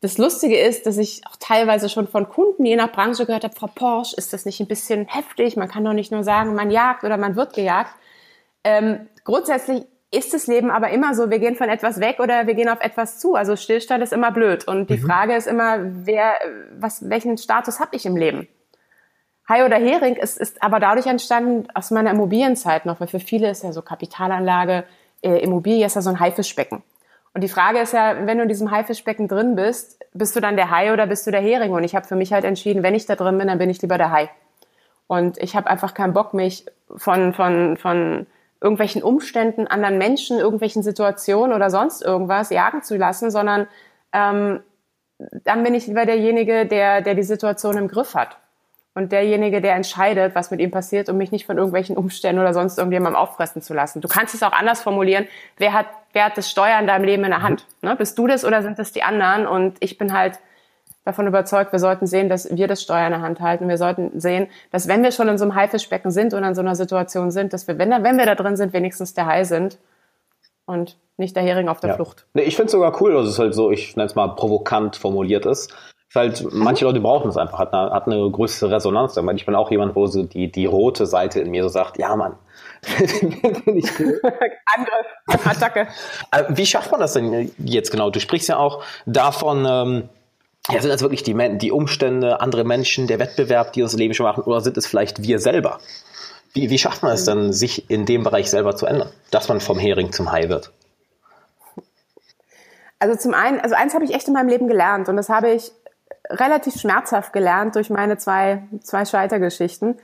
Das Lustige ist, dass ich auch teilweise schon von Kunden je nach Branche gehört habe, Frau Porsche, ist das nicht ein bisschen heftig? Man kann doch nicht nur sagen, man jagt oder man wird gejagt. Ähm, grundsätzlich ist das Leben aber immer so, wir gehen von etwas weg oder wir gehen auf etwas zu. Also Stillstand ist immer blöd. Und die mhm. Frage ist immer, wer, was, welchen Status habe ich im Leben? Hai oder Hering ist, ist aber dadurch entstanden aus meiner Immobilienzeit noch, weil für viele ist ja so Kapitalanlage, äh, Immobilie ist ja so ein Haifischbecken. Und die Frage ist ja, wenn du in diesem Haifischbecken drin bist, bist du dann der Hai oder bist du der Hering? Und ich habe für mich halt entschieden, wenn ich da drin bin, dann bin ich lieber der Hai. Und ich habe einfach keinen Bock, mich von, von, von irgendwelchen Umständen, anderen Menschen, irgendwelchen Situationen oder sonst irgendwas jagen zu lassen, sondern ähm, dann bin ich lieber derjenige, der, der die Situation im Griff hat und derjenige, der entscheidet, was mit ihm passiert, um mich nicht von irgendwelchen Umständen oder sonst irgendjemandem auffressen zu lassen. Du kannst es auch anders formulieren. Wer hat, wer hat das Steuer in deinem Leben in der Hand? Ne? Bist du das oder sind es die anderen? Und ich bin halt davon überzeugt, wir sollten sehen, dass wir das Steuer in der Hand halten. Wir sollten sehen, dass wenn wir schon in so einem Haifischbecken sind oder in so einer Situation sind, dass wir, wenn, wenn wir da drin sind, wenigstens der Hai sind und nicht der Hering auf der ja. Flucht. Nee, ich finde es sogar cool, dass es halt so, ich nenne es mal provokant formuliert ist Halt, manche Leute brauchen es einfach, hat eine, hat eine größere Resonanz. Aber ich bin auch jemand, wo so die, die rote Seite in mir so sagt, ja Mann, Angriff, Attacke. Wie schafft man das denn jetzt genau? Du sprichst ja auch davon, ähm, ja, sind das wirklich die, die Umstände, andere Menschen, der Wettbewerb, die uns Leben schon machen, oder sind es vielleicht wir selber? Wie, wie schafft man es dann, sich in dem Bereich selber zu ändern, dass man vom Hering zum Hai wird? Also zum einen, also eins habe ich echt in meinem Leben gelernt und das habe ich relativ schmerzhaft gelernt durch meine zwei, zwei Scheitergeschichten.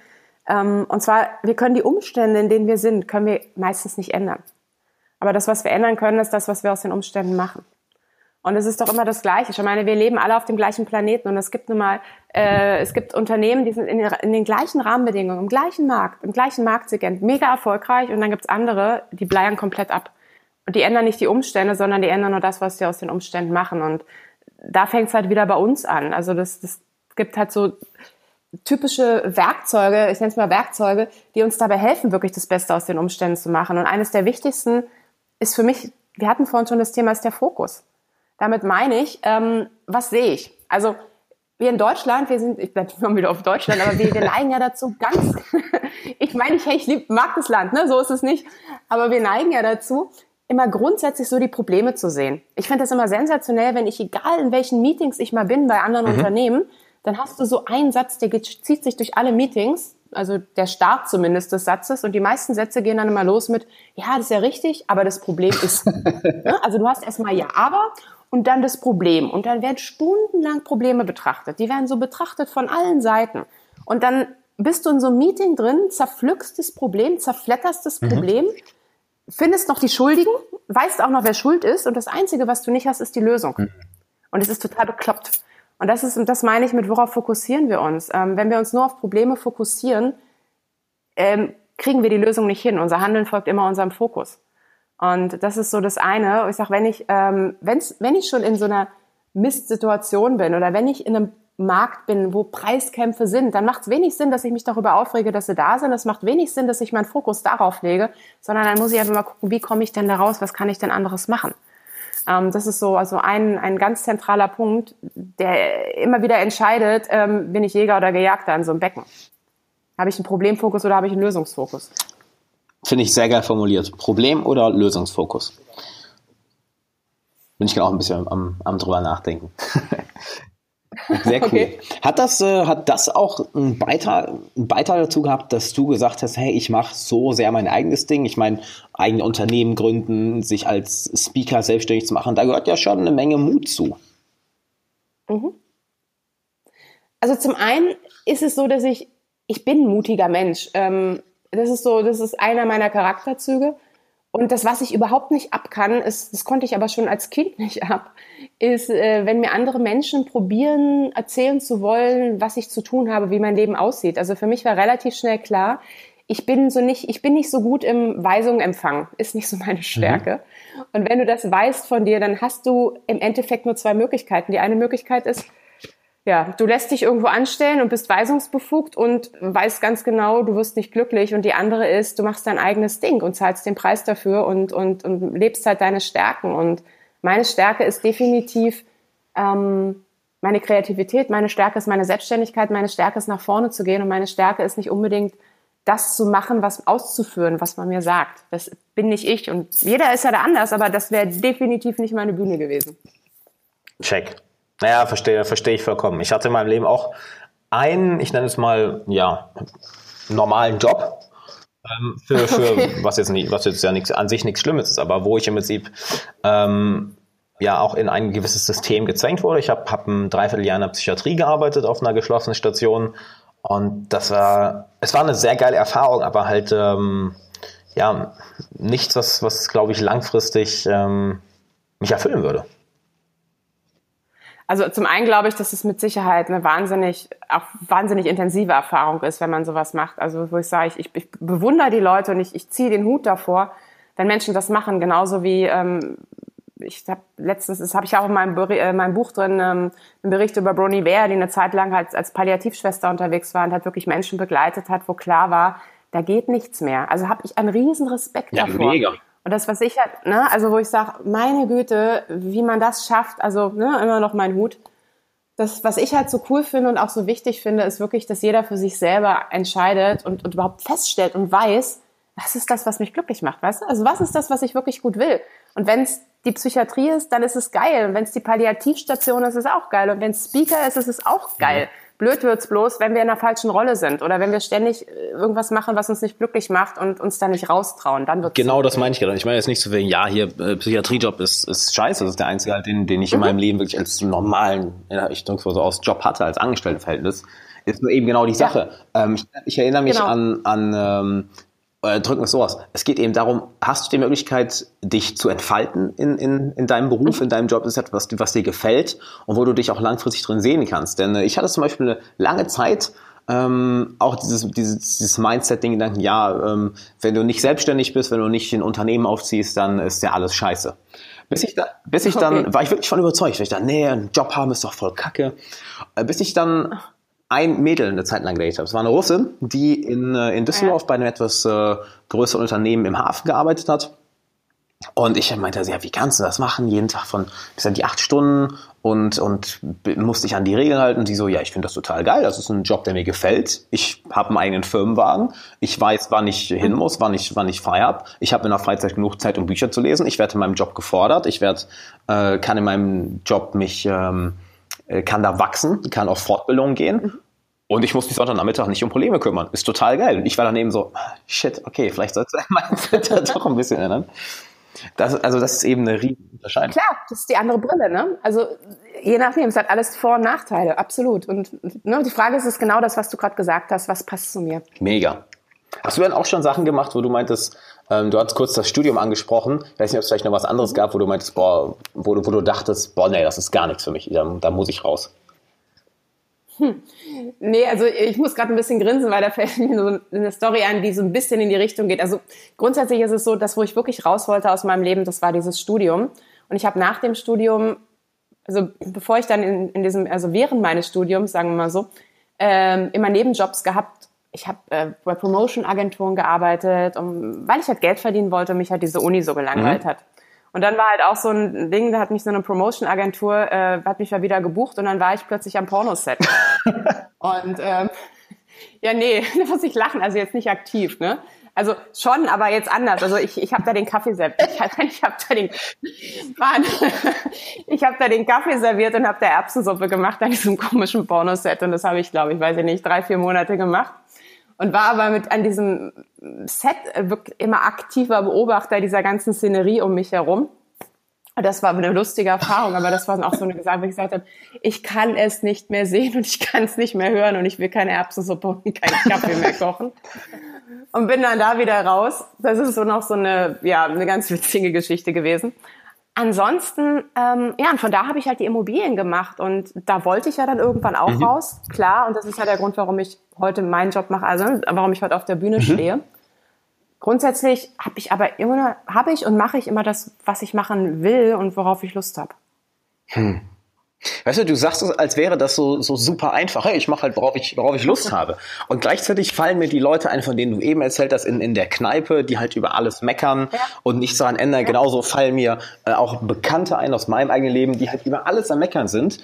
Ähm, und zwar, wir können die Umstände, in denen wir sind, können wir meistens nicht ändern. Aber das, was wir ändern können, ist das, was wir aus den Umständen machen. Und es ist doch immer das Gleiche. Ich meine, wir leben alle auf dem gleichen Planeten und es gibt nun mal, äh, es gibt Unternehmen, die sind in, in, den gleichen Rahmenbedingungen, im gleichen Markt, im gleichen Marktsegment, mega erfolgreich und dann gibt's andere, die bleiern komplett ab. Und die ändern nicht die Umstände, sondern die ändern nur das, was sie aus den Umständen machen. Und da fängt's halt wieder bei uns an. Also das, das gibt halt so typische Werkzeuge, ich nenne es mal Werkzeuge, die uns dabei helfen, wirklich das Beste aus den Umständen zu machen. Und eines der wichtigsten ist für mich, wir hatten vorhin schon das Thema, ist der Fokus. Damit meine ich, ähm, was sehe ich? Also wir in Deutschland, wir sind, ich bleibe immer wieder auf Deutschland, aber wir, wir neigen ja dazu ganz, ich meine, ich, ich lieb, mag das Land, ne? so ist es nicht, aber wir neigen ja dazu, immer grundsätzlich so die Probleme zu sehen. Ich finde das immer sensationell, wenn ich, egal in welchen Meetings ich mal bin bei anderen mhm. Unternehmen, dann hast du so einen Satz, der zieht sich durch alle Meetings, also der Start zumindest des Satzes und die meisten Sätze gehen dann immer los mit, ja, das ist ja richtig, aber das Problem ist. ne? Also du hast erstmal ja, aber und dann das Problem und dann werden stundenlang Probleme betrachtet. Die werden so betrachtet von allen Seiten und dann bist du in so einem Meeting drin, zerpflückst das Problem, zerfletterst das mhm. Problem, findest noch die Schuldigen, weißt auch noch, wer schuld ist und das Einzige, was du nicht hast, ist die Lösung. Mhm. Und es ist total bekloppt. Und das ist, und das meine ich mit, worauf fokussieren wir uns? Ähm, wenn wir uns nur auf Probleme fokussieren, ähm, kriegen wir die Lösung nicht hin. Unser Handeln folgt immer unserem Fokus. Und das ist so das eine. Ich sage, wenn ich, ähm, wenn's, wenn ich schon in so einer Mistsituation bin oder wenn ich in einem Markt bin, wo Preiskämpfe sind, dann macht es wenig Sinn, dass ich mich darüber aufrege, dass sie da sind. Es macht wenig Sinn, dass ich meinen Fokus darauf lege, sondern dann muss ich einfach mal gucken, wie komme ich denn da raus, was kann ich denn anderes machen. Ähm, das ist so also ein, ein ganz zentraler Punkt, der immer wieder entscheidet, ähm, bin ich Jäger oder Gejagter in so einem Becken. Habe ich einen Problemfokus oder habe ich einen Lösungsfokus? Finde ich sehr geil formuliert. Problem oder Lösungsfokus? Bin ich auch ein bisschen am, am drüber nachdenken. Sehr cool. Okay. Hat das, äh, hat das auch einen Beitrag, einen Beitrag dazu gehabt, dass du gesagt hast, hey, ich mache so sehr mein eigenes Ding. Ich meine, eigene Unternehmen gründen, sich als Speaker selbstständig zu machen, da gehört ja schon eine Menge Mut zu. Mhm. Also zum einen ist es so, dass ich, ich bin ein mutiger Mensch. Ähm, das ist so, das ist einer meiner Charakterzüge. Und das, was ich überhaupt nicht ab kann, ist, das konnte ich aber schon als Kind nicht ab, ist, äh, wenn mir andere Menschen probieren, erzählen zu wollen, was ich zu tun habe, wie mein Leben aussieht. Also für mich war relativ schnell klar, ich bin so nicht, ich bin nicht so gut im Weisungen empfangen, ist nicht so meine Stärke. Mhm. Und wenn du das weißt von dir, dann hast du im Endeffekt nur zwei Möglichkeiten. Die eine Möglichkeit ist, ja, du lässt dich irgendwo anstellen und bist weisungsbefugt und weißt ganz genau, du wirst nicht glücklich. Und die andere ist, du machst dein eigenes Ding und zahlst den Preis dafür und, und, und lebst halt deine Stärken. Und meine Stärke ist definitiv ähm, meine Kreativität, meine Stärke ist meine Selbstständigkeit, meine Stärke ist nach vorne zu gehen und meine Stärke ist nicht unbedingt das zu machen, was auszuführen, was man mir sagt. Das bin nicht ich und jeder ist ja da anders, aber das wäre definitiv nicht meine Bühne gewesen. Check. Naja, verstehe, verstehe ich vollkommen. Ich hatte in meinem Leben auch einen, ich nenne es mal, ja, normalen Job. Ähm, für, für okay. was jetzt nicht, was jetzt ja nichts, an sich nichts Schlimmes ist, aber wo ich im Prinzip ähm, ja auch in ein gewisses System gezwängt wurde. Ich habe hab ein Dreivierteljahr in der Psychiatrie gearbeitet auf einer geschlossenen Station und das war, es war eine sehr geile Erfahrung, aber halt ähm, ja nichts, was, was glaube ich langfristig ähm, mich erfüllen würde. Also zum einen glaube ich, dass es mit Sicherheit eine wahnsinnig, auch wahnsinnig intensive Erfahrung ist, wenn man sowas macht. Also wo ich sage, ich, ich bewundere die Leute und ich, ich ziehe den Hut davor, wenn Menschen das machen, genauso wie ähm, ich habe letztens, das habe ich auch in meinem, äh, meinem Buch drin, ähm, einen Bericht über Bronnie Ware, die eine Zeit lang halt als Palliativschwester unterwegs war und halt wirklich Menschen begleitet hat, wo klar war, da geht nichts mehr. Also habe ich einen riesen Respekt ja, davor. Mega. Und das, was ich halt, ne, also wo ich sage, meine Güte, wie man das schafft, also ne, immer noch mein Hut. das, was ich halt so cool finde und auch so wichtig finde, ist wirklich, dass jeder für sich selber entscheidet und, und überhaupt feststellt und weiß, was ist das, was mich glücklich macht, weißt du? Also was ist das, was ich wirklich gut will? Und wenn es die Psychiatrie ist, dann ist es geil. Und wenn es die Palliativstation ist, ist es auch geil. Und wenn es Speaker ist, ist es auch geil. Blöd wird's bloß, wenn wir in einer falschen Rolle sind oder wenn wir ständig äh, irgendwas machen, was uns nicht glücklich macht und uns da nicht raustrauen. Dann wird's genau, das meine ich gerade. Ich meine jetzt nicht so wegen, ja, hier äh, Psychiatriejob ist, ist scheiße. Das ist der einzige, halt, den, den ich mhm. in meinem Leben wirklich als normalen, ja, ich mal so aus, Job hatte, als Angestelltenverhältnis. Ist nur eben genau die Sache. Ja. Ähm, ich, ich, erinnere mich genau. an, an ähm, äh, drücken es so aus. Es geht eben darum, hast du die Möglichkeit, dich zu entfalten in, in, in deinem Beruf, in deinem Job, das ist etwas, was dir gefällt und wo du dich auch langfristig drin sehen kannst. Denn äh, ich hatte zum Beispiel eine lange Zeit, ähm, auch dieses, dieses, dieses Mindset-Ding-Gedanken, ja, ähm, wenn du nicht selbstständig bist, wenn du nicht ein Unternehmen aufziehst, dann ist ja alles scheiße. Bis ich, da, bis ich dann, okay. war ich wirklich von überzeugt, weil ich dachte, nee, einen Job haben ist doch voll kacke. Äh, bis ich dann ein Mädel eine Zeit lang gedatet habe. Es war eine Russin, die in, äh, in Düsseldorf ja. bei einem etwas äh, größeren Unternehmen im Hafen gearbeitet hat. Und ich meinte, ja, wie kannst du das machen? Jeden Tag von bis an die acht Stunden und, und musste ich an die Regeln halten. Und sie so, ja, ich finde das total geil. Das ist ein Job, der mir gefällt. Ich habe einen eigenen Firmenwagen. Ich weiß, wann ich hin muss, wann ich, wann ich frei habe. Ich habe in der Freizeit genug Zeit, um Bücher zu lesen. Ich werde in meinem Job gefordert. Ich werde, äh, kann in meinem Job mich ähm, äh, kann da wachsen, kann auf Fortbildung gehen. Mhm. Und ich muss mich Sonntagnachmittag nicht um Probleme kümmern. Ist total geil. Und ich war dann eben so, shit, okay, vielleicht sollst du mein Filter doch ein bisschen ändern. Das, also das ist eben eine riesen Unterscheidung. Klar, das ist die andere Brille, ne? Also je nachdem, es hat alles Vor- und Nachteile, absolut. Und ne, die Frage ist, ist genau das, was du gerade gesagt hast, was passt zu mir? Mega. Hast du dann auch schon Sachen gemacht, wo du meintest, ähm, du hast kurz das Studium angesprochen, ich weiß nicht, ob es vielleicht noch was anderes gab, wo du meintest, boah, wo du, wo du dachtest, boah, nee, das ist gar nichts für mich, da, da muss ich raus. Hm. Nee, also ich muss gerade ein bisschen grinsen, weil da fällt mir so eine Story ein, die so ein bisschen in die Richtung geht. Also grundsätzlich ist es so, dass wo ich wirklich raus wollte aus meinem Leben, das war dieses Studium. Und ich habe nach dem Studium, also bevor ich dann in, in diesem, also während meines Studiums, sagen wir mal so, ähm, immer Nebenjobs gehabt. Ich habe äh, bei Promotion-Agenturen gearbeitet, um, weil ich halt Geld verdienen wollte und mich halt diese Uni so gelangweilt mhm. hat. Und dann war halt auch so ein Ding, da hat mich so eine Promotion-Agentur, äh, hat mich ja wieder gebucht und dann war ich plötzlich am Pornoset. und ähm, ja, nee, da muss ich lachen, also jetzt nicht aktiv, ne? Also schon, aber jetzt anders. Also ich, ich habe da den Kaffee serviert. Ich, ich habe da den Mann, ich habe da den Kaffee serviert und habe da Erbsensuppe gemacht an diesem komischen Pornoset und das habe ich, glaube ich, weiß ich nicht, drei vier Monate gemacht und war aber mit an diesem Set wirklich immer aktiver Beobachter dieser ganzen Szenerie um mich herum. Und das war eine lustige Erfahrung, aber das war auch so eine Gesagt, wo ich gesagt habe, ich kann es nicht mehr sehen und ich kann es nicht mehr hören und ich will keine Erbsensuppe und keinen Kaffee mehr kochen. Und bin dann da wieder raus. Das ist so noch so eine, ja, eine ganz witzige Geschichte gewesen. Ansonsten, ähm, ja, und von da habe ich halt die Immobilien gemacht und da wollte ich ja dann irgendwann auch mhm. raus, klar. Und das ist ja der Grund, warum ich heute meinen Job mache, also warum ich heute auf der Bühne mhm. stehe. Grundsätzlich habe ich aber immer, habe ich und mache ich immer das, was ich machen will und worauf ich Lust habe. Hm. Weißt du, du sagst es, als wäre das so, so super einfach. Hey, ich mache halt, worauf ich, worauf ich Lust habe. Und gleichzeitig fallen mir die Leute ein, von denen du eben erzählt hast, in, in der Kneipe, die halt über alles meckern ja. und nichts daran ändern. Ja. Genauso fallen mir äh, auch Bekannte ein aus meinem eigenen Leben, die halt über alles am Meckern sind.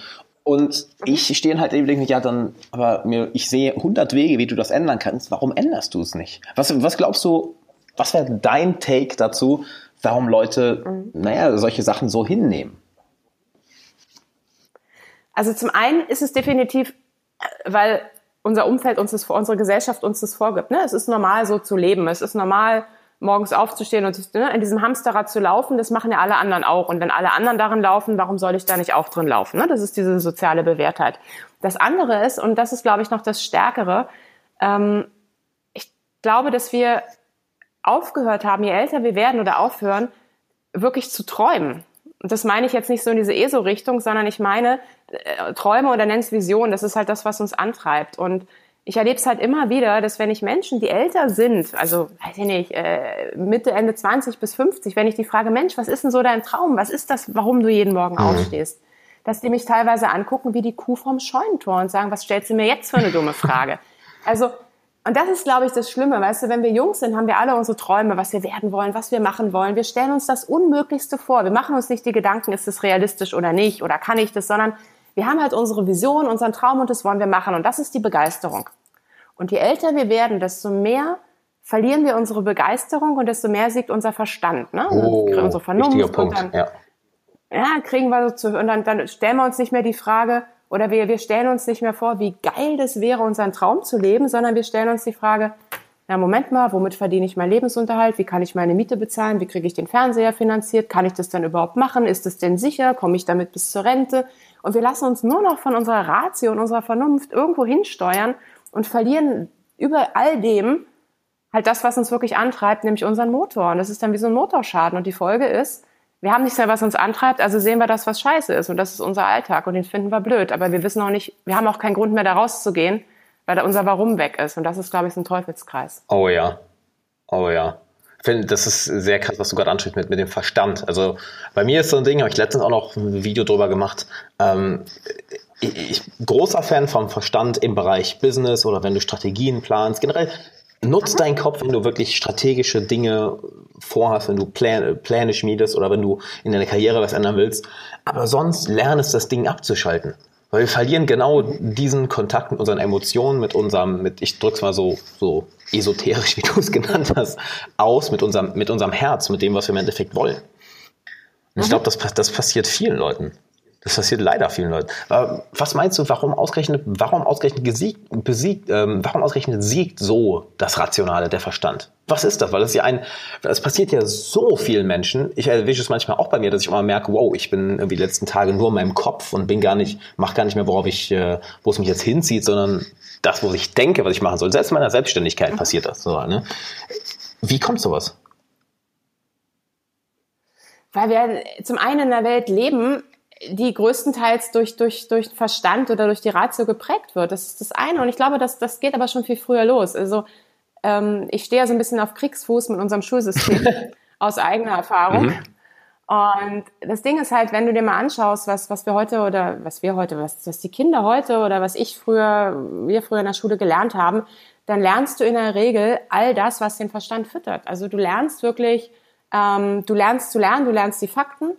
Und mhm. ich stehe halt eben denke, ja, dann, aber mir, ich sehe hundert Wege, wie du das ändern kannst. Warum änderst du es nicht? Was, was glaubst du, was wäre dein Take dazu, warum Leute, mhm. naja, solche Sachen so hinnehmen? Also zum einen ist es definitiv, weil unser Umfeld uns das, unsere Gesellschaft uns das vorgibt. Ne? Es ist normal, so zu leben. Es ist normal, morgens aufzustehen und ne, in diesem Hamsterrad zu laufen. Das machen ja alle anderen auch. Und wenn alle anderen darin laufen, warum soll ich da nicht auch drin laufen? Ne? Das ist diese soziale Bewährtheit. Das andere ist, und das ist, glaube ich, noch das Stärkere, ähm, ich glaube, dass wir aufgehört haben, je älter wir werden oder aufhören, wirklich zu träumen. Und das meine ich jetzt nicht so in diese ESO-Richtung, sondern ich meine äh, Träume oder nenn's Vision. Das ist halt das, was uns antreibt. Und ich erlebe es halt immer wieder, dass wenn ich Menschen, die älter sind, also weiß ich nicht, äh, Mitte, Ende 20 bis 50, wenn ich die frage, Mensch, was ist denn so dein Traum? Was ist das, warum du jeden Morgen mhm. aufstehst? Dass die mich teilweise angucken wie die Kuh vom Scheunentor und sagen, was stellst du mir jetzt für eine dumme Frage? Also und das ist, glaube ich, das Schlimme. Weißt du, wenn wir jung sind, haben wir alle unsere Träume, was wir werden wollen, was wir machen wollen. Wir stellen uns das Unmöglichste vor. Wir machen uns nicht die Gedanken, ist es realistisch oder nicht oder kann ich das, sondern wir haben halt unsere Vision, unseren Traum und das wollen wir machen. Und das ist die Begeisterung. Und je älter wir werden, desto mehr verlieren wir unsere Begeisterung und desto mehr siegt unser Verstand, ne? Oh, unsere Vernunft. Punkt, und dann, ja. ja, kriegen wir so zu, und dann, dann stellen wir uns nicht mehr die Frage, oder wir, wir stellen uns nicht mehr vor, wie geil das wäre, unseren Traum zu leben, sondern wir stellen uns die Frage, na Moment mal, womit verdiene ich meinen Lebensunterhalt? Wie kann ich meine Miete bezahlen? Wie kriege ich den Fernseher finanziert? Kann ich das dann überhaupt machen? Ist es denn sicher? Komme ich damit bis zur Rente? Und wir lassen uns nur noch von unserer Ratio und unserer Vernunft irgendwo hinsteuern und verlieren über all dem halt das, was uns wirklich antreibt, nämlich unseren Motor. Und das ist dann wie so ein Motorschaden. Und die Folge ist, wir haben nichts mehr, was uns antreibt, also sehen wir das, was scheiße ist. Und das ist unser Alltag und den finden wir blöd. Aber wir wissen auch nicht, wir haben auch keinen Grund mehr, da rauszugehen, weil da unser Warum weg ist. Und das ist, glaube ich, so ein Teufelskreis. Oh ja. Oh ja. Ich finde, das ist sehr krass, was du gerade ansprichst mit, mit dem Verstand. Also bei mir ist so ein Ding, habe ich letztens auch noch ein Video drüber gemacht. Ähm, ich, ich, großer Fan vom Verstand im Bereich Business oder wenn du Strategien planst. Generell nutzt deinen Kopf, wenn du wirklich strategische Dinge vorhast, wenn du Pläne, Pläne schmiedest oder wenn du in deiner Karriere was ändern willst. Aber sonst lernst das Ding abzuschalten. Weil wir verlieren genau diesen Kontakt mit unseren Emotionen, mit unserem, mit, ich drück's mal so, so esoterisch, wie du es genannt hast, aus, mit unserem, mit unserem Herz, mit dem, was wir im Endeffekt wollen. Und ich glaube, das, das passiert vielen Leuten. Das passiert leider vielen Leuten. Was meinst du, warum ausgerechnet, warum ausgerechnet gesiegt, besiegt, ähm, warum ausgerechnet siegt so das Rationale, der Verstand? Was ist das? Weil das ja ein, es passiert ja so vielen Menschen. Ich erwische es manchmal auch bei mir, dass ich immer merke, wow, ich bin irgendwie die letzten Tage nur in meinem Kopf und bin gar nicht, mach gar nicht mehr, worauf ich, äh, wo es mich jetzt hinzieht, sondern das, wo ich denke, was ich machen soll. Selbst in meiner Selbstständigkeit passiert das so, ne? Wie kommt sowas? Weil wir zum einen in einer Welt leben, die größtenteils durch, durch, durch Verstand oder durch die Ratio geprägt wird. Das ist das eine. Und ich glaube, das, das geht aber schon viel früher los. Also ähm, ich stehe ja so ein bisschen auf Kriegsfuß mit unserem Schulsystem aus eigener Erfahrung. Mhm. Und das Ding ist halt, wenn du dir mal anschaust, was, was wir heute oder was wir heute, was, was die Kinder heute oder was ich früher, wir früher in der Schule gelernt haben, dann lernst du in der Regel all das, was den Verstand füttert. Also du lernst wirklich, ähm, du lernst zu lernen, du lernst die Fakten,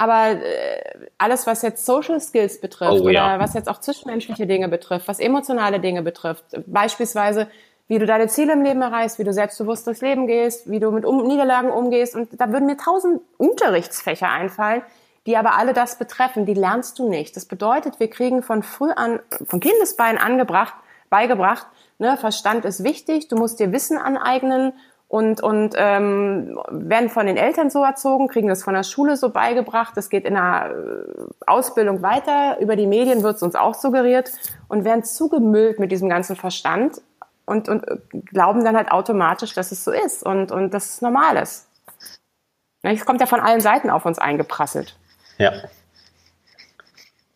aber äh, alles, was jetzt Social Skills betrifft oh, ja. oder was jetzt auch zwischenmenschliche Dinge betrifft, was emotionale Dinge betrifft, beispielsweise wie du deine Ziele im Leben erreichst, wie du selbstbewusst durchs Leben gehst, wie du mit um Niederlagen umgehst. Und da würden mir tausend Unterrichtsfächer einfallen, die aber alle das betreffen. Die lernst du nicht. Das bedeutet, wir kriegen von früh an, von Kindesbein angebracht, beigebracht, ne, Verstand ist wichtig, du musst dir Wissen aneignen und, und ähm, werden von den Eltern so erzogen, kriegen das von der Schule so beigebracht. Das geht in der äh, Ausbildung weiter. Über die Medien wird es uns auch suggeriert und werden zugemüllt mit diesem ganzen Verstand und, und äh, glauben dann halt automatisch, dass es so ist und, und dass es normal ist. Es kommt ja von allen Seiten auf uns eingeprasselt. Ja.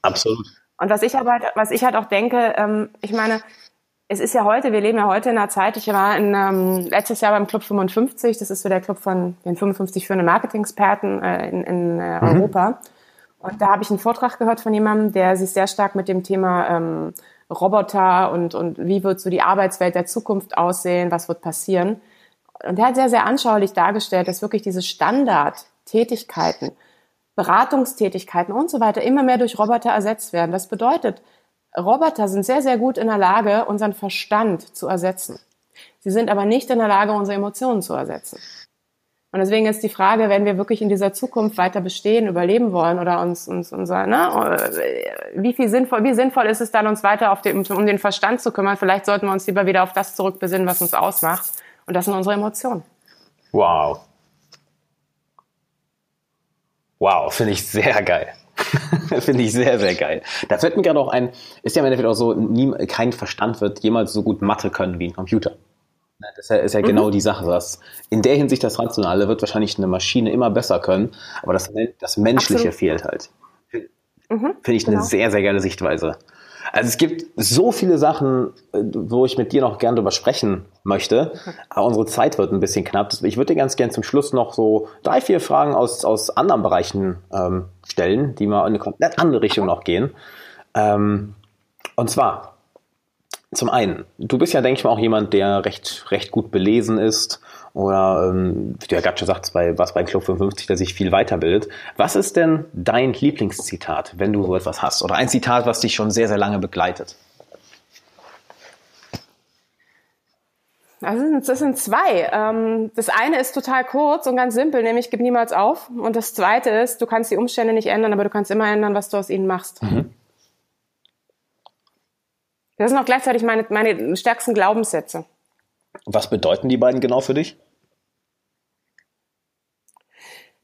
Absolut. Und was ich aber, was ich halt auch denke, ähm, ich meine, es ist ja heute, wir leben ja heute in einer Zeit, ich war in, ähm, letztes Jahr beim Club 55, das ist so der Club von den 55 führenden Marketing-Experten äh, in, in äh, mhm. Europa. Und da habe ich einen Vortrag gehört von jemandem, der sich sehr stark mit dem Thema ähm, Roboter und, und wie wird so die Arbeitswelt der Zukunft aussehen, was wird passieren. Und er hat sehr, sehr anschaulich dargestellt, dass wirklich diese Standardtätigkeiten, Beratungstätigkeiten und so weiter immer mehr durch Roboter ersetzt werden. Das bedeutet, Roboter sind sehr, sehr gut in der Lage, unseren Verstand zu ersetzen. Sie sind aber nicht in der Lage, unsere Emotionen zu ersetzen. Und deswegen ist die Frage, wenn wir wirklich in dieser Zukunft weiter bestehen, überleben wollen oder uns, uns unser, ne, wie viel sinnvoll, wie sinnvoll ist es dann, uns weiter auf den, um den Verstand zu kümmern? Vielleicht sollten wir uns lieber wieder auf das zurückbesinnen, was uns ausmacht. Und das sind unsere Emotionen. Wow. Wow, finde ich sehr geil. Finde ich sehr, sehr geil. Da fällt mir gerade auch ein, ist ja im Endeffekt auch so, nie, kein Verstand wird jemals so gut Mathe können wie ein Computer. Das ist ja, ist ja mhm. genau die Sache. Dass in der Hinsicht das Rationale wird wahrscheinlich eine Maschine immer besser können, aber das, das Menschliche Absolut. fehlt halt. Mhm, Finde ich genau. eine sehr, sehr geile Sichtweise. Also es gibt so viele Sachen, äh, wo ich mit dir noch gern drüber sprechen möchte, aber unsere Zeit wird ein bisschen knapp. Ich würde dir ganz gern zum Schluss noch so drei, vier Fragen aus, aus anderen Bereichen ähm, stellen, die mal in eine komplett andere Richtung noch gehen. Ähm, und zwar, zum einen, du bist ja, denke ich mal, auch jemand, der recht, recht gut belesen ist oder, ähm, wie der Gatsche sagt, bei, was bei Club 55, der sich viel weiterbildet. Was ist denn dein Lieblingszitat, wenn du so etwas hast? Oder ein Zitat, was dich schon sehr, sehr lange begleitet? Also das sind zwei. Ähm, das eine ist total kurz und ganz simpel, nämlich gib niemals auf. Und das zweite ist, du kannst die Umstände nicht ändern, aber du kannst immer ändern, was du aus ihnen machst. Mhm. Das sind auch gleichzeitig meine, meine stärksten Glaubenssätze. Was bedeuten die beiden genau für dich?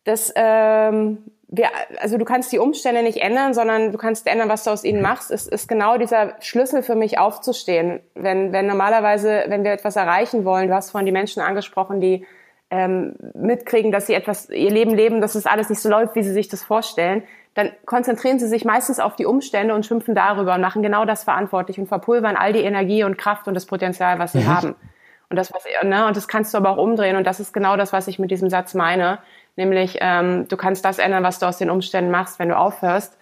Das ähm, wir, also du kannst die Umstände nicht ändern, sondern du kannst ändern, was du aus ihnen machst. Es ist genau dieser Schlüssel für mich aufzustehen. Wenn, wenn normalerweise, wenn wir etwas erreichen wollen, du hast vorhin die Menschen angesprochen, die ähm, mitkriegen, dass sie etwas, ihr Leben leben, dass es alles nicht so läuft, wie sie sich das vorstellen, dann konzentrieren sie sich meistens auf die Umstände und schimpfen darüber und machen genau das verantwortlich und verpulvern all die Energie und Kraft und das Potenzial, was sie mhm. haben. Und das, was, ne, und das kannst du aber auch umdrehen. Und das ist genau das, was ich mit diesem Satz meine. Nämlich, ähm, du kannst das ändern, was du aus den Umständen machst, wenn du aufhörst,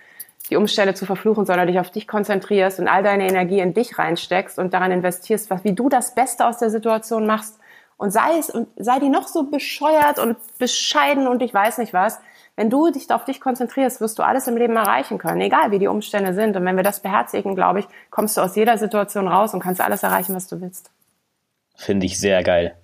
die Umstände zu verfluchen, sondern dich auf dich konzentrierst und all deine Energie in dich reinsteckst und daran investierst, was, wie du das Beste aus der Situation machst. Und sei es, und sei die noch so bescheuert und bescheiden und ich weiß nicht was. Wenn du dich auf dich konzentrierst, wirst du alles im Leben erreichen können, egal wie die Umstände sind. Und wenn wir das beherzigen, glaube ich, kommst du aus jeder Situation raus und kannst alles erreichen, was du willst. Finde ich sehr geil.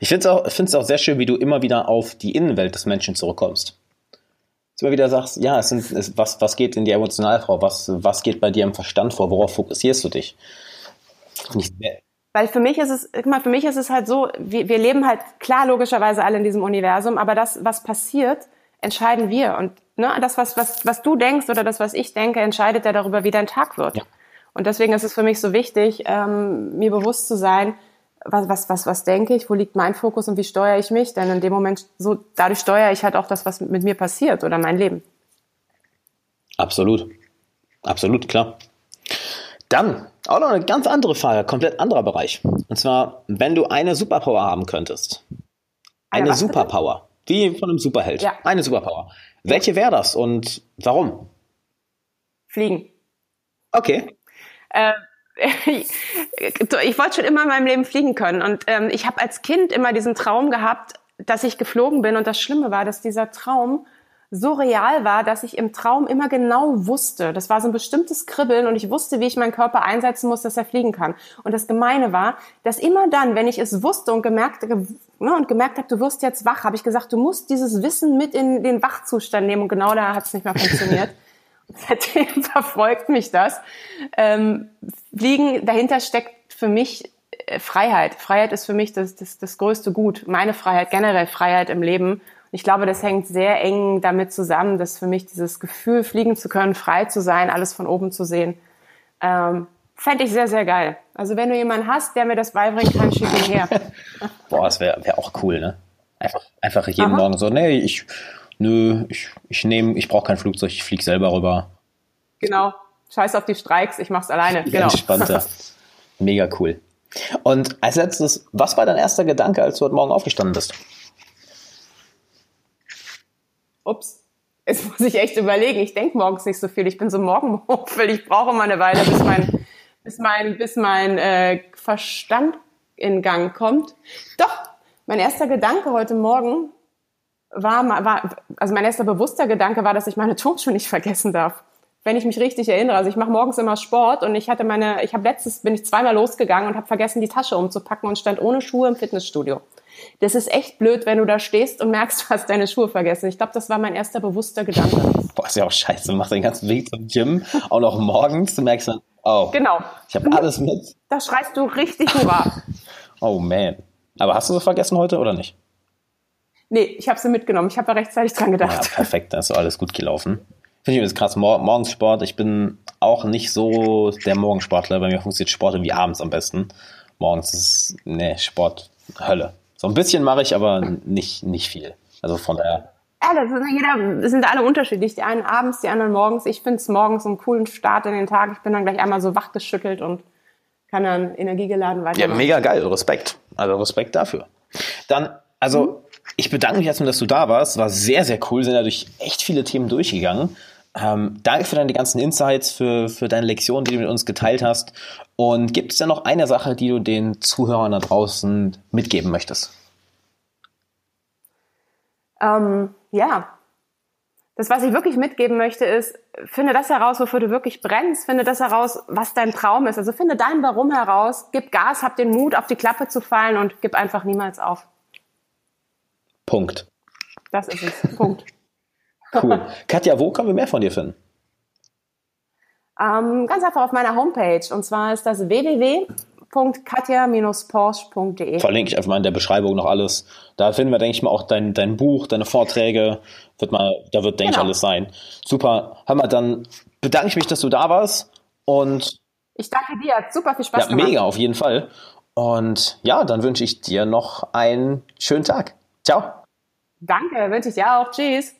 Ich finde es auch, find's auch sehr schön, wie du immer wieder auf die Innenwelt des Menschen zurückkommst. Dass du immer wieder sagst, ja, es sind, es, was, was geht in dir emotional vor? Was, was geht bei dir im Verstand vor? Worauf fokussierst du dich? Finde ich sehr, weil für mich ist es, guck mal, für mich ist es halt so, wir, wir leben halt klar logischerweise alle in diesem Universum, aber das, was passiert, entscheiden wir. Und ne, das, was, was, was du denkst oder das, was ich denke, entscheidet ja darüber, wie dein Tag wird. Ja. Und deswegen ist es für mich so wichtig, ähm, mir bewusst zu sein, was, was, was, was denke ich, wo liegt mein Fokus und wie steuere ich mich? Denn in dem Moment, so, dadurch steuere ich halt auch das, was mit mir passiert oder mein Leben. Absolut. Absolut, klar. Dann auch noch eine ganz andere Frage, komplett anderer Bereich. Und zwar, wenn du eine Superpower haben könntest. Eine, eine Superpower. Wie von einem Superheld. Ja. Eine Superpower. Welche wäre das und warum? Fliegen. Okay. Äh, ich wollte schon immer in meinem Leben fliegen können. Und ähm, ich habe als Kind immer diesen Traum gehabt, dass ich geflogen bin. Und das Schlimme war, dass dieser Traum so real war, dass ich im Traum immer genau wusste, das war so ein bestimmtes Kribbeln und ich wusste, wie ich meinen Körper einsetzen muss, dass er fliegen kann. Und das Gemeine war, dass immer dann, wenn ich es wusste und gemerkt, ne, und gemerkt habe, du wirst jetzt wach, habe ich gesagt, du musst dieses Wissen mit in den Wachzustand nehmen und genau da hat es nicht mehr funktioniert. seitdem verfolgt mich das. Ähm, Fliegen, dahinter steckt für mich äh, Freiheit. Freiheit ist für mich das, das, das größte Gut. Meine Freiheit, generell Freiheit im Leben. Ich glaube, das hängt sehr eng damit zusammen, dass für mich dieses Gefühl, fliegen zu können, frei zu sein, alles von oben zu sehen, ähm, fände ich sehr, sehr geil. Also wenn du jemanden hast, der mir das beibringen kann, schick ihn her. Boah, das wäre wär auch cool, ne? Einfach, einfach jeden Aha. Morgen so, nee, ich nö, ich, ich nehme, ich brauche kein Flugzeug, ich fliege selber rüber. Genau. Scheiß auf die Streiks, ich mach's alleine. Genau. Entspannter. Mega cool. Und als letztes, was war dein erster Gedanke, als du heute Morgen aufgestanden bist? Ups. Jetzt muss ich echt überlegen. Ich denke morgens nicht so viel. Ich bin so Morgenmuffel. Ich brauche mal eine Weile, bis mein, bis mein, bis mein äh, Verstand in Gang kommt. Doch, mein erster Gedanke heute Morgen war, war, also mein erster bewusster Gedanke war, dass ich meine Turnschuhe nicht vergessen darf. Wenn ich mich richtig erinnere, also ich mache morgens immer Sport und ich hatte meine, ich habe letztes bin ich zweimal losgegangen und habe vergessen die Tasche umzupacken und stand ohne Schuhe im Fitnessstudio. Das ist echt blöd, wenn du da stehst und merkst, du hast deine Schuhe vergessen. Ich glaube, das war mein erster bewusster Gedanke. Boah, ist ja auch scheiße. Machst den ganzen Weg zum Gym, auch noch morgens. Du merkst dann, oh, genau. ich habe alles mit. Da schreist du richtig hurra. oh man. Aber hast du sie vergessen heute oder nicht? Nee, ich habe sie mitgenommen. Ich habe ja rechtzeitig dran gedacht. Ja, perfekt, da ist alles gut gelaufen. Finde ich das krass. Mor morgens Sport. Ich bin auch nicht so der Morgensportler. Bei mir funktioniert Sport irgendwie abends am besten. Morgens ist, nee, Sport Hölle. So ein bisschen mache ich, aber nicht, nicht viel. Also von daher. Ja, das sind, jeder, das sind alle unterschiedlich. Die einen abends, die anderen morgens. Ich finde es morgens einen coolen Start in den Tag. Ich bin dann gleich einmal so wachgeschüttelt und kann dann energiegeladen weitermachen. Ja, mega geil. Respekt. Also Respekt dafür. Dann, also, mhm ich bedanke mich erstmal, dass du da warst. War sehr, sehr cool. Sind ja durch echt viele Themen durchgegangen. Ähm, danke für deine ganzen Insights, für, für deine Lektionen, die du mit uns geteilt hast. Und gibt es denn noch eine Sache, die du den Zuhörern da draußen mitgeben möchtest? Ähm, ja, das, was ich wirklich mitgeben möchte, ist, finde das heraus, wofür du wirklich brennst, finde das heraus, was dein Traum ist. Also finde dein Warum heraus, gib Gas, hab den Mut, auf die Klappe zu fallen und gib einfach niemals auf. Punkt. Das ist es. Punkt. Cool. Katja, wo können wir mehr von dir finden? Ähm, ganz einfach auf meiner Homepage. Und zwar ist das www.katja-porsche.de. Verlinke ich einfach mal in der Beschreibung noch alles. Da finden wir, denke ich mal, auch dein, dein Buch, deine Vorträge. Wird mal, da wird, denke genau. ich, alles sein. Super. Hör mal, dann bedanke ich mich, dass du da warst. Und ich danke dir. Hat super viel Spaß ja, gemacht. Mega, auf jeden Fall. Und ja, dann wünsche ich dir noch einen schönen Tag. Ciao. Danke, wünsche ich dir auch. Tschüss.